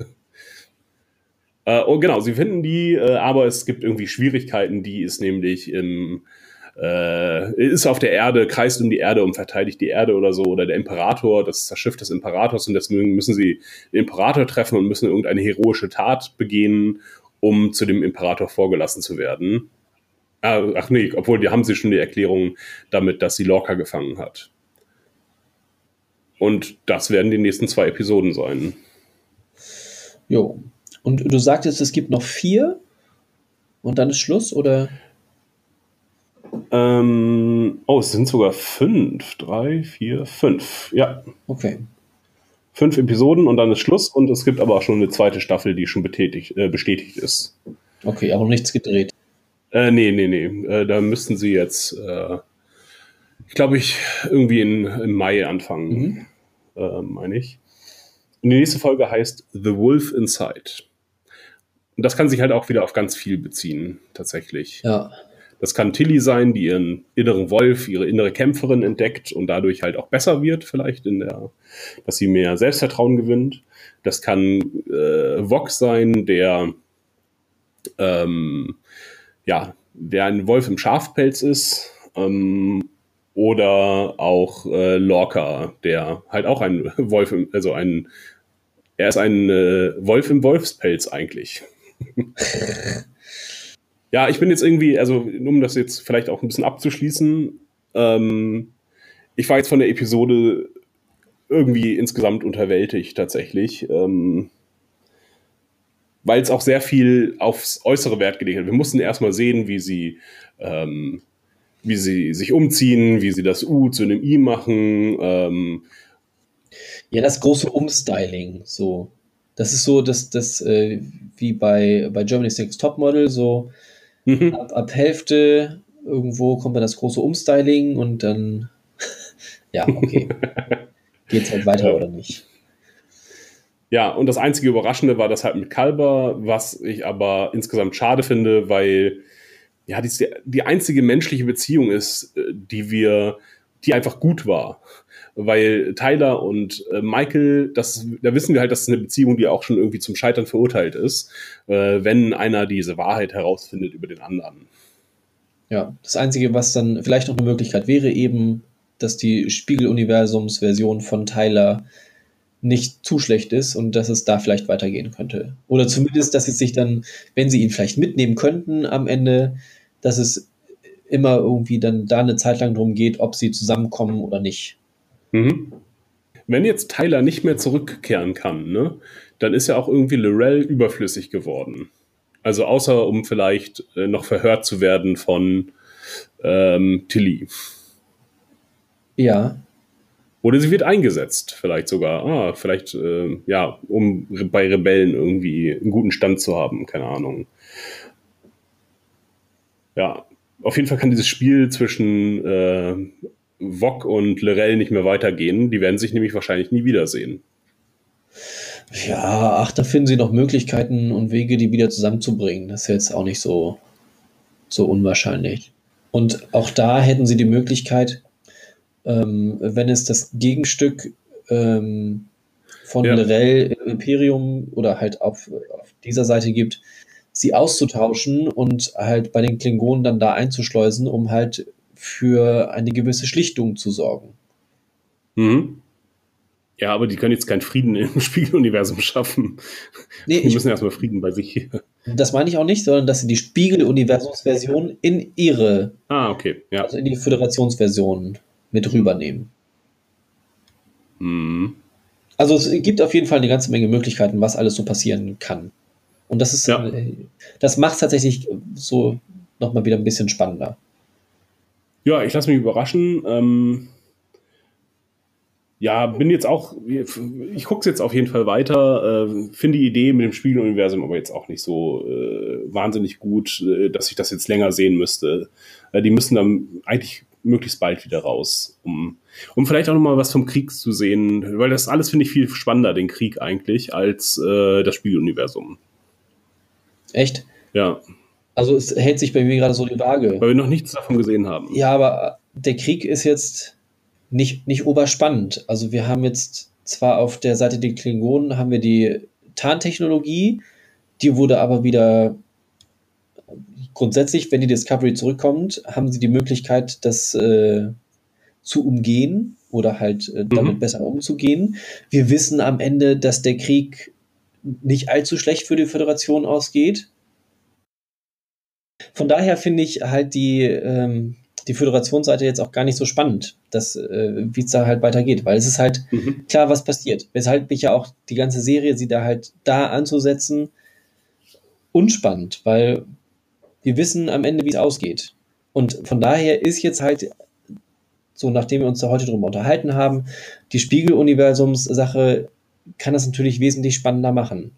[SPEAKER 4] Äh, oh, genau, sie finden die, äh, aber es gibt irgendwie Schwierigkeiten, die ist nämlich im äh, ist auf der Erde, kreist um die Erde und verteidigt die Erde oder so, oder der Imperator, das ist das Schiff des Imperators und deswegen müssen sie den Imperator treffen und müssen irgendeine heroische Tat begehen, um zu dem Imperator vorgelassen zu werden. Ah, ach nee, obwohl die haben sie schon die Erklärung damit, dass sie Lorca gefangen hat. Und das werden die nächsten zwei Episoden sein.
[SPEAKER 5] Jo. Und du sagtest, es gibt noch vier und dann ist Schluss, oder?
[SPEAKER 4] Ähm, oh, es sind sogar fünf. Drei, vier, fünf. Ja,
[SPEAKER 5] Okay.
[SPEAKER 4] fünf Episoden und dann ist Schluss. Und es gibt aber auch schon eine zweite Staffel, die schon betätigt, äh, bestätigt ist.
[SPEAKER 5] Okay, aber nichts gedreht.
[SPEAKER 4] Äh, nee, nee, nee. Äh, da müssten sie jetzt, äh, ich glaube, ich irgendwie in, im Mai anfangen,
[SPEAKER 5] Mhm.
[SPEAKER 4] äh, meine ich. Und die nächste Folge heißt The Wolf Inside. Und das kann sich halt auch wieder auf ganz viel beziehen, tatsächlich.
[SPEAKER 5] Ja.
[SPEAKER 4] Das kann Tilly sein, die ihren inneren Wolf, ihre innere Kämpferin entdeckt und dadurch halt auch besser wird, vielleicht in der, dass sie mehr Selbstvertrauen gewinnt. Das kann äh, Vox sein, der ähm, ja, der ein Wolf im Schafpelz ist. Ähm, oder auch äh, Lorca, der halt auch ein Wolf, im, also ein, er ist ein äh, Wolf im Wolfspelz eigentlich. ja, ich bin jetzt irgendwie, also um das jetzt vielleicht auch ein bisschen abzuschließen, ähm, ich war jetzt von der Episode irgendwie insgesamt unterwältigt tatsächlich. Ähm, weil es auch sehr viel aufs äußere Wert gelegt hat. Wir mussten erstmal sehen, wie sie, ähm, wie sie sich umziehen, wie sie das U zu einem I machen. Ähm,
[SPEAKER 5] Ja, das große Umstyling, so. Das ist so, dass das, äh, wie bei, bei Germany's Next Topmodel, so
[SPEAKER 4] mhm.
[SPEAKER 5] ab, ab Hälfte irgendwo kommt dann das große Umstyling und dann, ja, okay. Geht's halt weiter
[SPEAKER 4] Ja.
[SPEAKER 5] oder nicht?
[SPEAKER 4] ja, und das einzige Überraschende war das halt mit Kalber, was ich aber insgesamt schade finde, weil ja, die, die einzige menschliche Beziehung ist, äh, die wir, die einfach gut war. Weil Tyler und äh, Michael, das, da wissen wir halt, dass es eine Beziehung, die auch schon irgendwie zum Scheitern verurteilt ist, äh, wenn einer diese Wahrheit herausfindet über den anderen.
[SPEAKER 5] Ja, das Einzige, was dann vielleicht noch eine Möglichkeit wäre, eben, dass die Spiegeluniversums-Version von Tyler nicht zu schlecht ist und dass es da vielleicht weitergehen könnte. Oder zumindest, dass es sich dann, wenn sie ihn vielleicht mitnehmen könnten am Ende, dass es immer irgendwie dann da eine Zeit lang drum geht, ob sie zusammenkommen oder nicht.
[SPEAKER 4] Mhm. Wenn jetzt Tyler nicht mehr zurückkehren kann, ne, dann ist ja auch irgendwie Lorel überflüssig geworden. Also außer um vielleicht äh, noch verhört zu werden von ähm, Tilly.
[SPEAKER 5] Ja,
[SPEAKER 4] Oder sie wird eingesetzt, vielleicht sogar. Ah, vielleicht, äh, ja, um re- bei Rebellen irgendwie einen guten Stand zu haben, keine Ahnung. Ja, auf jeden Fall kann dieses Spiel zwischen äh, Vog und Lorel nicht mehr weitergehen. Die werden sich nämlich wahrscheinlich nie wiedersehen.
[SPEAKER 5] ja, ach, da finden sie noch Möglichkeiten und Wege, die wieder zusammenzubringen. Das ist jetzt auch nicht so, so unwahrscheinlich. Und auch da hätten sie die Möglichkeit, ähm, wenn es das Gegenstück ähm, von
[SPEAKER 4] Ja.
[SPEAKER 5] Lorel im Imperium oder halt auf, auf dieser Seite gibt, sie auszutauschen und halt bei den Klingonen dann da einzuschleusen, um halt für eine gewisse Schlichtung zu sorgen.
[SPEAKER 4] Mhm. Ja, aber die können jetzt keinen Frieden im Spiegeluniversum schaffen.
[SPEAKER 5] Nee,
[SPEAKER 4] Die müssen erstmal Frieden bei sich.
[SPEAKER 5] das meine ich auch nicht, sondern dass sie die Spiegel-Universumsversion in ihre,
[SPEAKER 4] Ah, okay. Ja.
[SPEAKER 5] also in die Föderationsversion mit rübernehmen.
[SPEAKER 4] Mhm.
[SPEAKER 5] Also es gibt auf jeden Fall eine ganze Menge Möglichkeiten, was alles so passieren kann. Und das ist,
[SPEAKER 4] Ja.
[SPEAKER 5] äh, das macht es tatsächlich so nochmal wieder ein bisschen spannender.
[SPEAKER 4] Ja, ich lasse mich überraschen. Ähm, ja, bin jetzt auch, ich gucke es jetzt auf jeden Fall weiter, äh, finde die Idee mit dem Spiegeluniversum aber jetzt auch nicht so äh, wahnsinnig gut, äh, dass ich das jetzt länger sehen müsste. Äh, die müssen dann eigentlich möglichst bald wieder raus, um, um vielleicht auch nochmal was vom Krieg zu sehen, weil das alles finde ich viel spannender, den Krieg eigentlich, als äh, das Spiegeluniversum.
[SPEAKER 5] Echt?
[SPEAKER 4] Ja,
[SPEAKER 5] Also es hält sich bei mir gerade so die Waage.
[SPEAKER 4] weil wir noch nichts davon gesehen haben.
[SPEAKER 5] Ja, aber der Krieg ist jetzt nicht, nicht oberspannend. Also wir haben jetzt zwar auf der Seite der Klingonen haben wir die Tarntechnologie, die wurde aber wieder grundsätzlich, wenn die Discovery zurückkommt, haben sie die Möglichkeit, das äh, zu umgehen oder halt äh, damit
[SPEAKER 4] Mhm.
[SPEAKER 5] besser umzugehen. Wir wissen am Ende, dass der Krieg nicht allzu schlecht für die Föderation ausgeht. Von daher finde ich halt die, ähm, die Föderationsseite jetzt auch gar nicht so spannend, dass, äh, wie es da halt weitergeht, weil es ist halt
[SPEAKER 4] Mhm.
[SPEAKER 5] klar, was passiert. Weshalb mich ja auch die ganze Serie, sie da halt da anzusetzen, unspannend, weil wir wissen am Ende, wie es ausgeht. Und von daher ist jetzt halt, so nachdem wir uns da heute drüber unterhalten haben, die Spiegeluniversums-Sache kann das natürlich wesentlich spannender machen.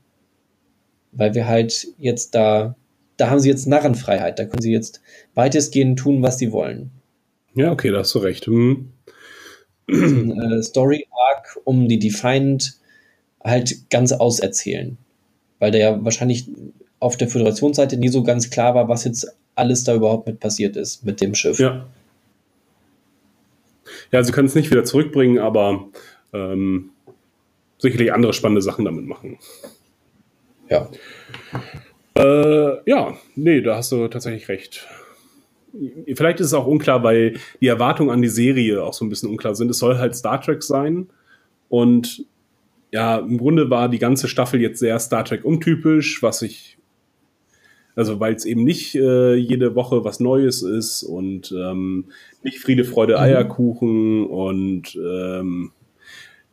[SPEAKER 5] Weil wir halt jetzt da, da haben sie jetzt Narrenfreiheit, da können sie jetzt weitestgehend tun, was sie wollen.
[SPEAKER 4] Ja, okay, da hast du recht.
[SPEAKER 5] Ein, äh, Story-Arc um die Defiant halt ganz auserzählen. Weil der ja wahrscheinlich auf der Föderationsseite nie so ganz klar war, was jetzt alles da überhaupt mit passiert ist mit dem Schiff.
[SPEAKER 4] Ja. Ja, sie können es nicht wieder zurückbringen, aber ähm, sicherlich andere spannende Sachen damit machen.
[SPEAKER 5] Ja.
[SPEAKER 4] Äh, ja, nee, da hast du tatsächlich recht. Vielleicht ist es auch unklar, weil die Erwartungen an die Serie auch so ein bisschen unklar sind. Es soll halt Star Trek sein und ja, im Grunde war die ganze Staffel jetzt sehr Star Trek untypisch, was ich, also weil es eben nicht äh, jede Woche was Neues ist und ähm, nicht Friede, Freude, Eierkuchen und ähm,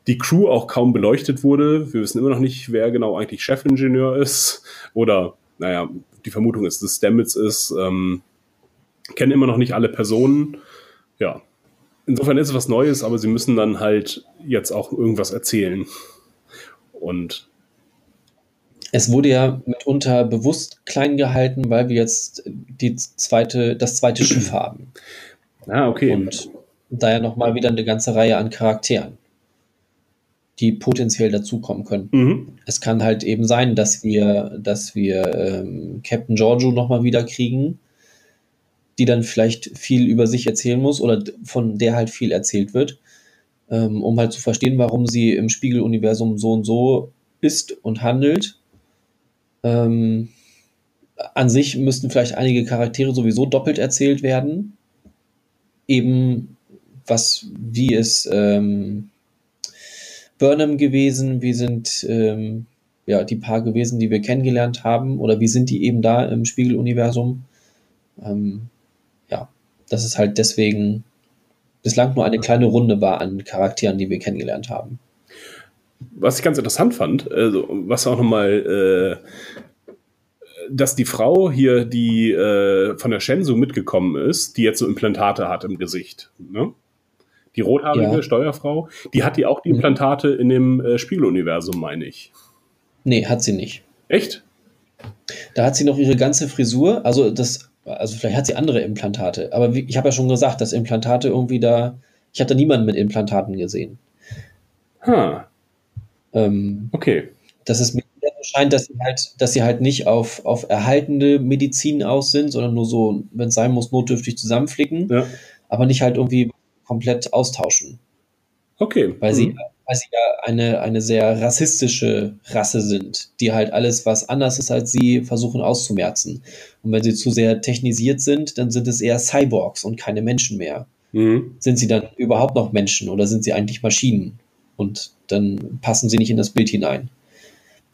[SPEAKER 4] die Crew auch kaum beleuchtet wurde. Wir wissen immer noch nicht, wer genau eigentlich Chefingenieur ist oder, naja, die Vermutung ist, dass Stamets ist. Ähm, kennen immer noch nicht alle Personen. Ja. Insofern ist es was Neues, aber sie müssen dann halt jetzt auch irgendwas erzählen. Und
[SPEAKER 5] Es wurde ja mitunter bewusst klein gehalten, weil wir jetzt die zweite, das zweite Schiff haben.
[SPEAKER 4] ah, okay.
[SPEAKER 5] Und da ja nochmal wieder eine ganze Reihe an Charakteren, die potenziell dazukommen können.
[SPEAKER 4] mhm.
[SPEAKER 5] Es kann halt eben sein, dass wir, dass wir ähm, Captain Giorgio nochmal wieder kriegen, die dann vielleicht viel über sich erzählen muss oder von der halt viel erzählt wird, ähm, um halt zu verstehen, warum sie im Spiegeluniversum so und so ist und handelt. Ähm, an sich müssten vielleicht einige Charaktere sowieso doppelt erzählt werden. Eben was, wie es ähm, Burnham gewesen, wie sind ähm, ja, die paar gewesen, die wir kennengelernt haben, oder wie sind die eben da im Spiegeluniversum? Ähm, ja, das ist halt deswegen bislang nur eine kleine Runde war an Charakteren, die wir kennengelernt haben.
[SPEAKER 4] Was ich ganz interessant fand, also was auch nochmal, äh, dass die Frau hier, die äh, von der Shenzhou mitgekommen ist, die jetzt so Implantate hat im Gesicht, ne? Die rothaarige
[SPEAKER 5] Ja.
[SPEAKER 4] Steuerfrau, die hat die auch die
[SPEAKER 5] Mhm.
[SPEAKER 4] Implantate in dem äh, Spiegeluniversum, meine ich.
[SPEAKER 5] Nee, hat sie nicht.
[SPEAKER 4] Echt?
[SPEAKER 5] Da hat sie noch ihre ganze Frisur, also das, also vielleicht hat sie andere Implantate, aber wie, ich habe ja schon gesagt, dass Implantate irgendwie da, ich habe da niemanden mit Implantaten gesehen.
[SPEAKER 4] Ha,
[SPEAKER 5] Ähm,
[SPEAKER 4] okay.
[SPEAKER 5] dass es mir scheint, dass sie halt, dass sie halt nicht auf, auf erhaltende Medizin aus sind, sondern nur so, wenn es sein muss, notdürftig zusammenflicken,
[SPEAKER 4] Ja.
[SPEAKER 5] aber nicht halt irgendwie komplett austauschen.
[SPEAKER 4] Okay.
[SPEAKER 5] Weil sie,
[SPEAKER 4] Mhm.
[SPEAKER 5] weil sie ja eine, eine sehr rassistische Rasse sind, die halt alles, was anders ist als sie, versuchen auszumerzen. Und wenn sie zu sehr technisiert sind, dann sind es eher Cyborgs und keine Menschen mehr.
[SPEAKER 4] Mhm.
[SPEAKER 5] Sind sie dann überhaupt noch Menschen oder sind sie eigentlich Maschinen? Und dann passen sie nicht in das Bild hinein.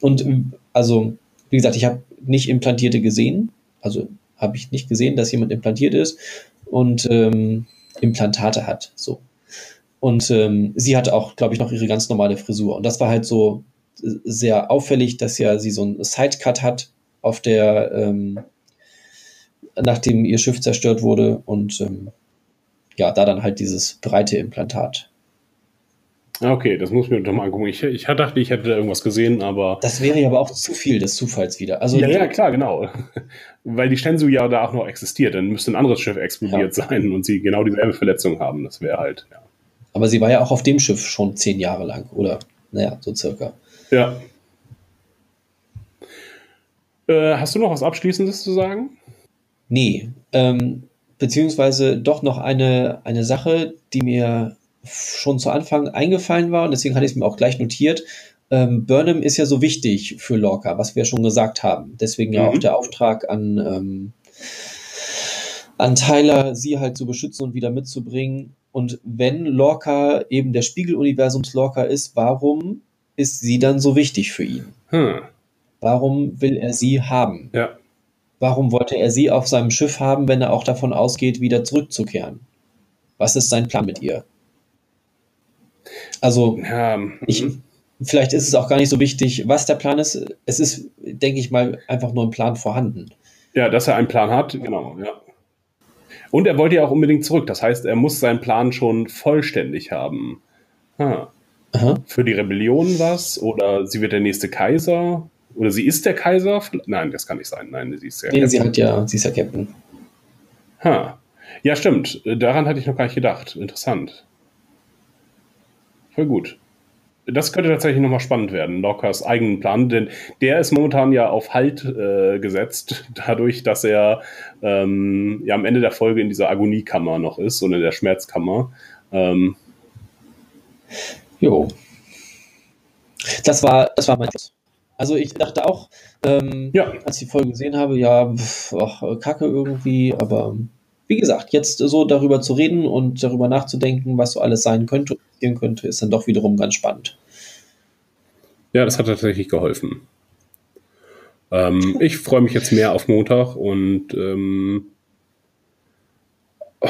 [SPEAKER 5] Und also, wie gesagt, ich habe nicht Implantierte gesehen. Also habe ich nicht gesehen, dass jemand implantiert ist und ähm, Implantate hat. So. Und ähm, sie hatte auch, glaube ich, noch ihre ganz normale Frisur. Und das war halt so äh, sehr auffällig, dass ja sie so einen Sidecut hat auf der, ähm, nachdem ihr Schiff zerstört wurde und ähm, ja, da dann halt dieses breite Implantat.
[SPEAKER 4] Okay, das muss ich mir doch mal angucken. Ich, ich dachte, ich hätte da irgendwas gesehen, aber.
[SPEAKER 5] Das wäre ja aber auch zu viel des Zufalls wieder. Also
[SPEAKER 4] ja, ja, klar, genau. Weil die Shenzhou ja da auch noch existiert. Dann müsste ein anderes Schiff explodiert ja. sein und sie genau dieselbe Verletzung haben. Das wäre halt, ja.
[SPEAKER 5] Aber sie war ja auch auf dem Schiff schon zehn Jahre lang, oder? Naja, so circa.
[SPEAKER 4] Ja. Äh, hast du noch was Abschließendes zu sagen?
[SPEAKER 5] Nee. Ähm, beziehungsweise doch noch eine, eine Sache, die mir schon zu Anfang eingefallen war und deswegen hatte ich es mir auch gleich notiert. Ähm, Burnham ist ja so wichtig für Lorca, was wir schon gesagt haben. Deswegen ja mhm. auch der Auftrag an, ähm, an Tyler, sie halt zu beschützen und wieder mitzubringen. Und wenn Lorca eben der Spiegeluniversums Lorca ist, warum ist sie dann so wichtig für ihn? Hm. Warum will er sie haben?
[SPEAKER 4] Ja.
[SPEAKER 5] Warum wollte er sie auf seinem Schiff haben, wenn er auch davon ausgeht, wieder zurückzukehren? Was ist sein Plan mit ihr? Also, ja, ich, mhm. vielleicht ist es auch gar nicht so wichtig, was der Plan ist. Es ist, denke ich mal, einfach nur ein Plan vorhanden.
[SPEAKER 4] Ja, dass er einen Plan hat, genau, ja. Und er wollte ja auch unbedingt zurück. Das heißt, er muss seinen Plan schon vollständig haben. Ha. Für die Rebellion was? Oder sie wird der nächste Kaiser? Oder sie ist der Kaiser? Nein, das kann nicht sein. Nein, sie ist
[SPEAKER 5] ja. Nee, sie hat ja, sie ist ja Captain.
[SPEAKER 4] Ha. Ja, stimmt. Daran hatte ich noch gar nicht gedacht. Interessant. Voll gut. Das könnte tatsächlich nochmal spannend werden, Lockers eigenen Plan, denn der ist momentan ja auf Halt äh, gesetzt, dadurch, dass er ähm, ja am Ende der Folge in dieser Agoniekammer noch ist und in der Schmerzkammer. Ähm.
[SPEAKER 5] Jo. Das war, das war mein Schluss. Also ich dachte auch, ähm, ja. als ich die Folge gesehen habe, ja, pff, ach, Kacke irgendwie, aber wie gesagt, jetzt so darüber zu reden und darüber nachzudenken, was so alles sein könnte, könnte, ist dann doch wiederum ganz spannend.
[SPEAKER 4] Ja, das hat tatsächlich geholfen. Ähm, ich freue mich jetzt mehr auf Montag und ähm,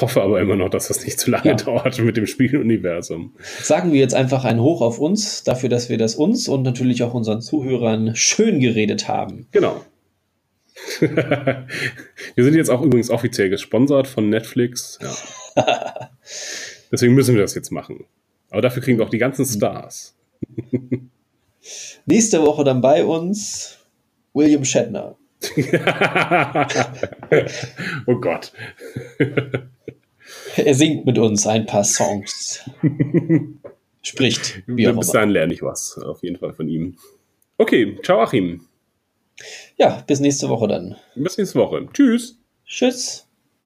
[SPEAKER 4] hoffe aber immer noch, dass das nicht zu lange ja. dauert mit dem Spieluniversum.
[SPEAKER 5] Sagen wir jetzt einfach ein Hoch auf uns, dafür, dass wir das uns und natürlich auch unseren Zuhörern schön geredet haben.
[SPEAKER 4] Genau. wir sind jetzt auch übrigens offiziell gesponsert von Netflix. Ja. Deswegen müssen wir das jetzt machen. Aber dafür kriegen wir auch die ganzen Stars.
[SPEAKER 5] Nächste Woche dann bei uns William Shatner.
[SPEAKER 4] oh Gott.
[SPEAKER 5] er singt mit uns ein paar Songs. Spricht.
[SPEAKER 4] Wie Bis dahin lerne ich was, auf jeden Fall von ihm. Okay, ciao Achim.
[SPEAKER 5] Ja, bis nächste Woche dann.
[SPEAKER 4] Bis nächste Woche. Tschüss.
[SPEAKER 5] Tschüss.